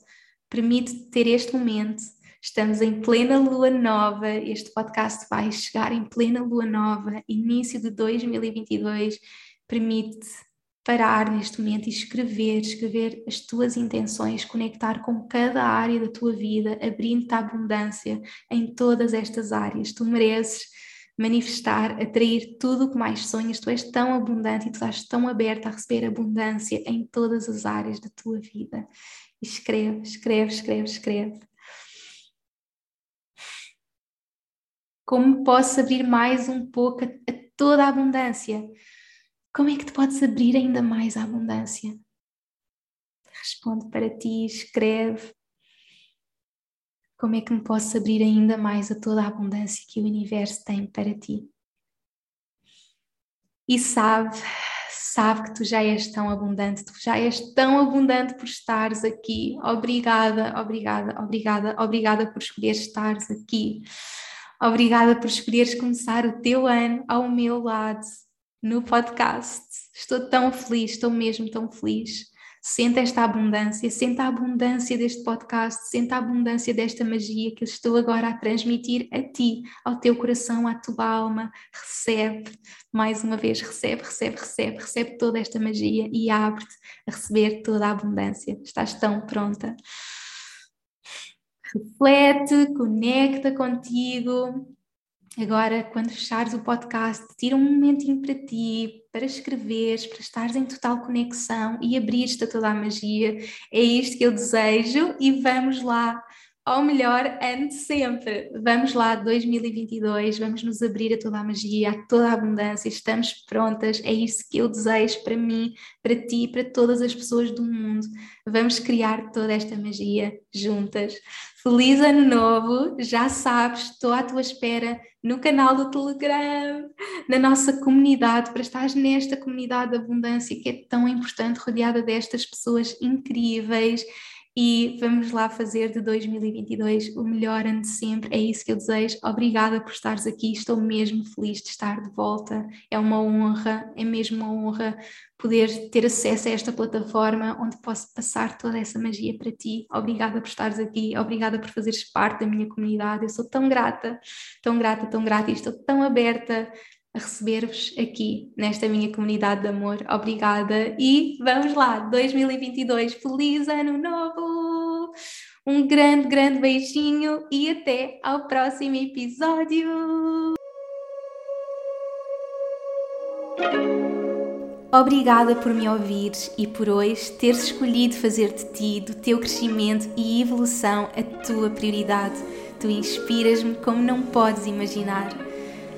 Permite ter este momento. Estamos em plena lua nova, este podcast vai chegar em plena lua nova, início de 2022. Permite parar neste momento e escrever, escrever as tuas intenções, conectar com cada área da tua vida, abrindo-te a abundância em todas estas áreas. Tu mereces manifestar, atrair tudo o que mais sonhas. Tu és tão abundante e tu estás tão aberta a receber abundância em todas as áreas da tua vida. Escreve, escreve, escreve, escreve. Como posso abrir mais um pouco a, a toda a abundância? Como é que te podes abrir ainda mais à abundância? Responde para ti, escreve, como é que me posso abrir ainda mais a toda a abundância que o universo tem para ti? E sabe, sabe que tu já és tão abundante, tu já és tão abundante por estares aqui. Obrigada, obrigada, obrigada, obrigada por escolheres estares aqui. Obrigada por escolheres começar o teu ano ao meu lado no podcast. Estou tão feliz, estou mesmo tão feliz. Sente esta abundância, sente a abundância deste podcast, sente a abundância desta magia que estou agora a transmitir a ti, ao teu coração, à tua alma. Recebe, mais uma vez, recebe, recebe, recebe, recebe toda esta magia e abre-te a receber toda a abundância. Estás tão pronta. Reflete, conecta contigo, Agora, quando fechares o podcast, tira um momentinho para ti, para escreveres, para estares em total conexão e abrir-te a toda a magia. É isto que eu desejo e vamos lá ao melhor ano de sempre. Vamos lá, 2022, vamos nos abrir a toda a magia, a toda a abundância, estamos prontas, é isso que eu desejo para mim, para ti, para todas as pessoas do mundo. Vamos criar toda esta magia juntas. Feliz ano novo, já sabes, estou à tua espera no canal do Telegram, na nossa comunidade, para estar nesta comunidade de abundância que é tão importante, rodeada destas pessoas incríveis e vamos lá fazer de 2022 o melhor ano de sempre. É isso que eu desejo. Obrigada por estares aqui. Estou mesmo feliz de estar de volta. É uma honra, é mesmo uma honra poder ter acesso a esta plataforma onde posso passar toda essa magia para ti. Obrigada por estares aqui. Obrigada por fazeres parte da minha comunidade. Eu sou tão grata, tão grata, tão grata e estou tão aberta a receber-vos aqui nesta minha comunidade de amor. Obrigada e vamos lá, 2022, feliz ano novo! Um grande, grande beijinho e até ao próximo episódio! Obrigada por me ouvires e por hoje teres escolhido fazer de ti, do teu crescimento e evolução, a tua prioridade. Tu inspiras-me como não podes imaginar.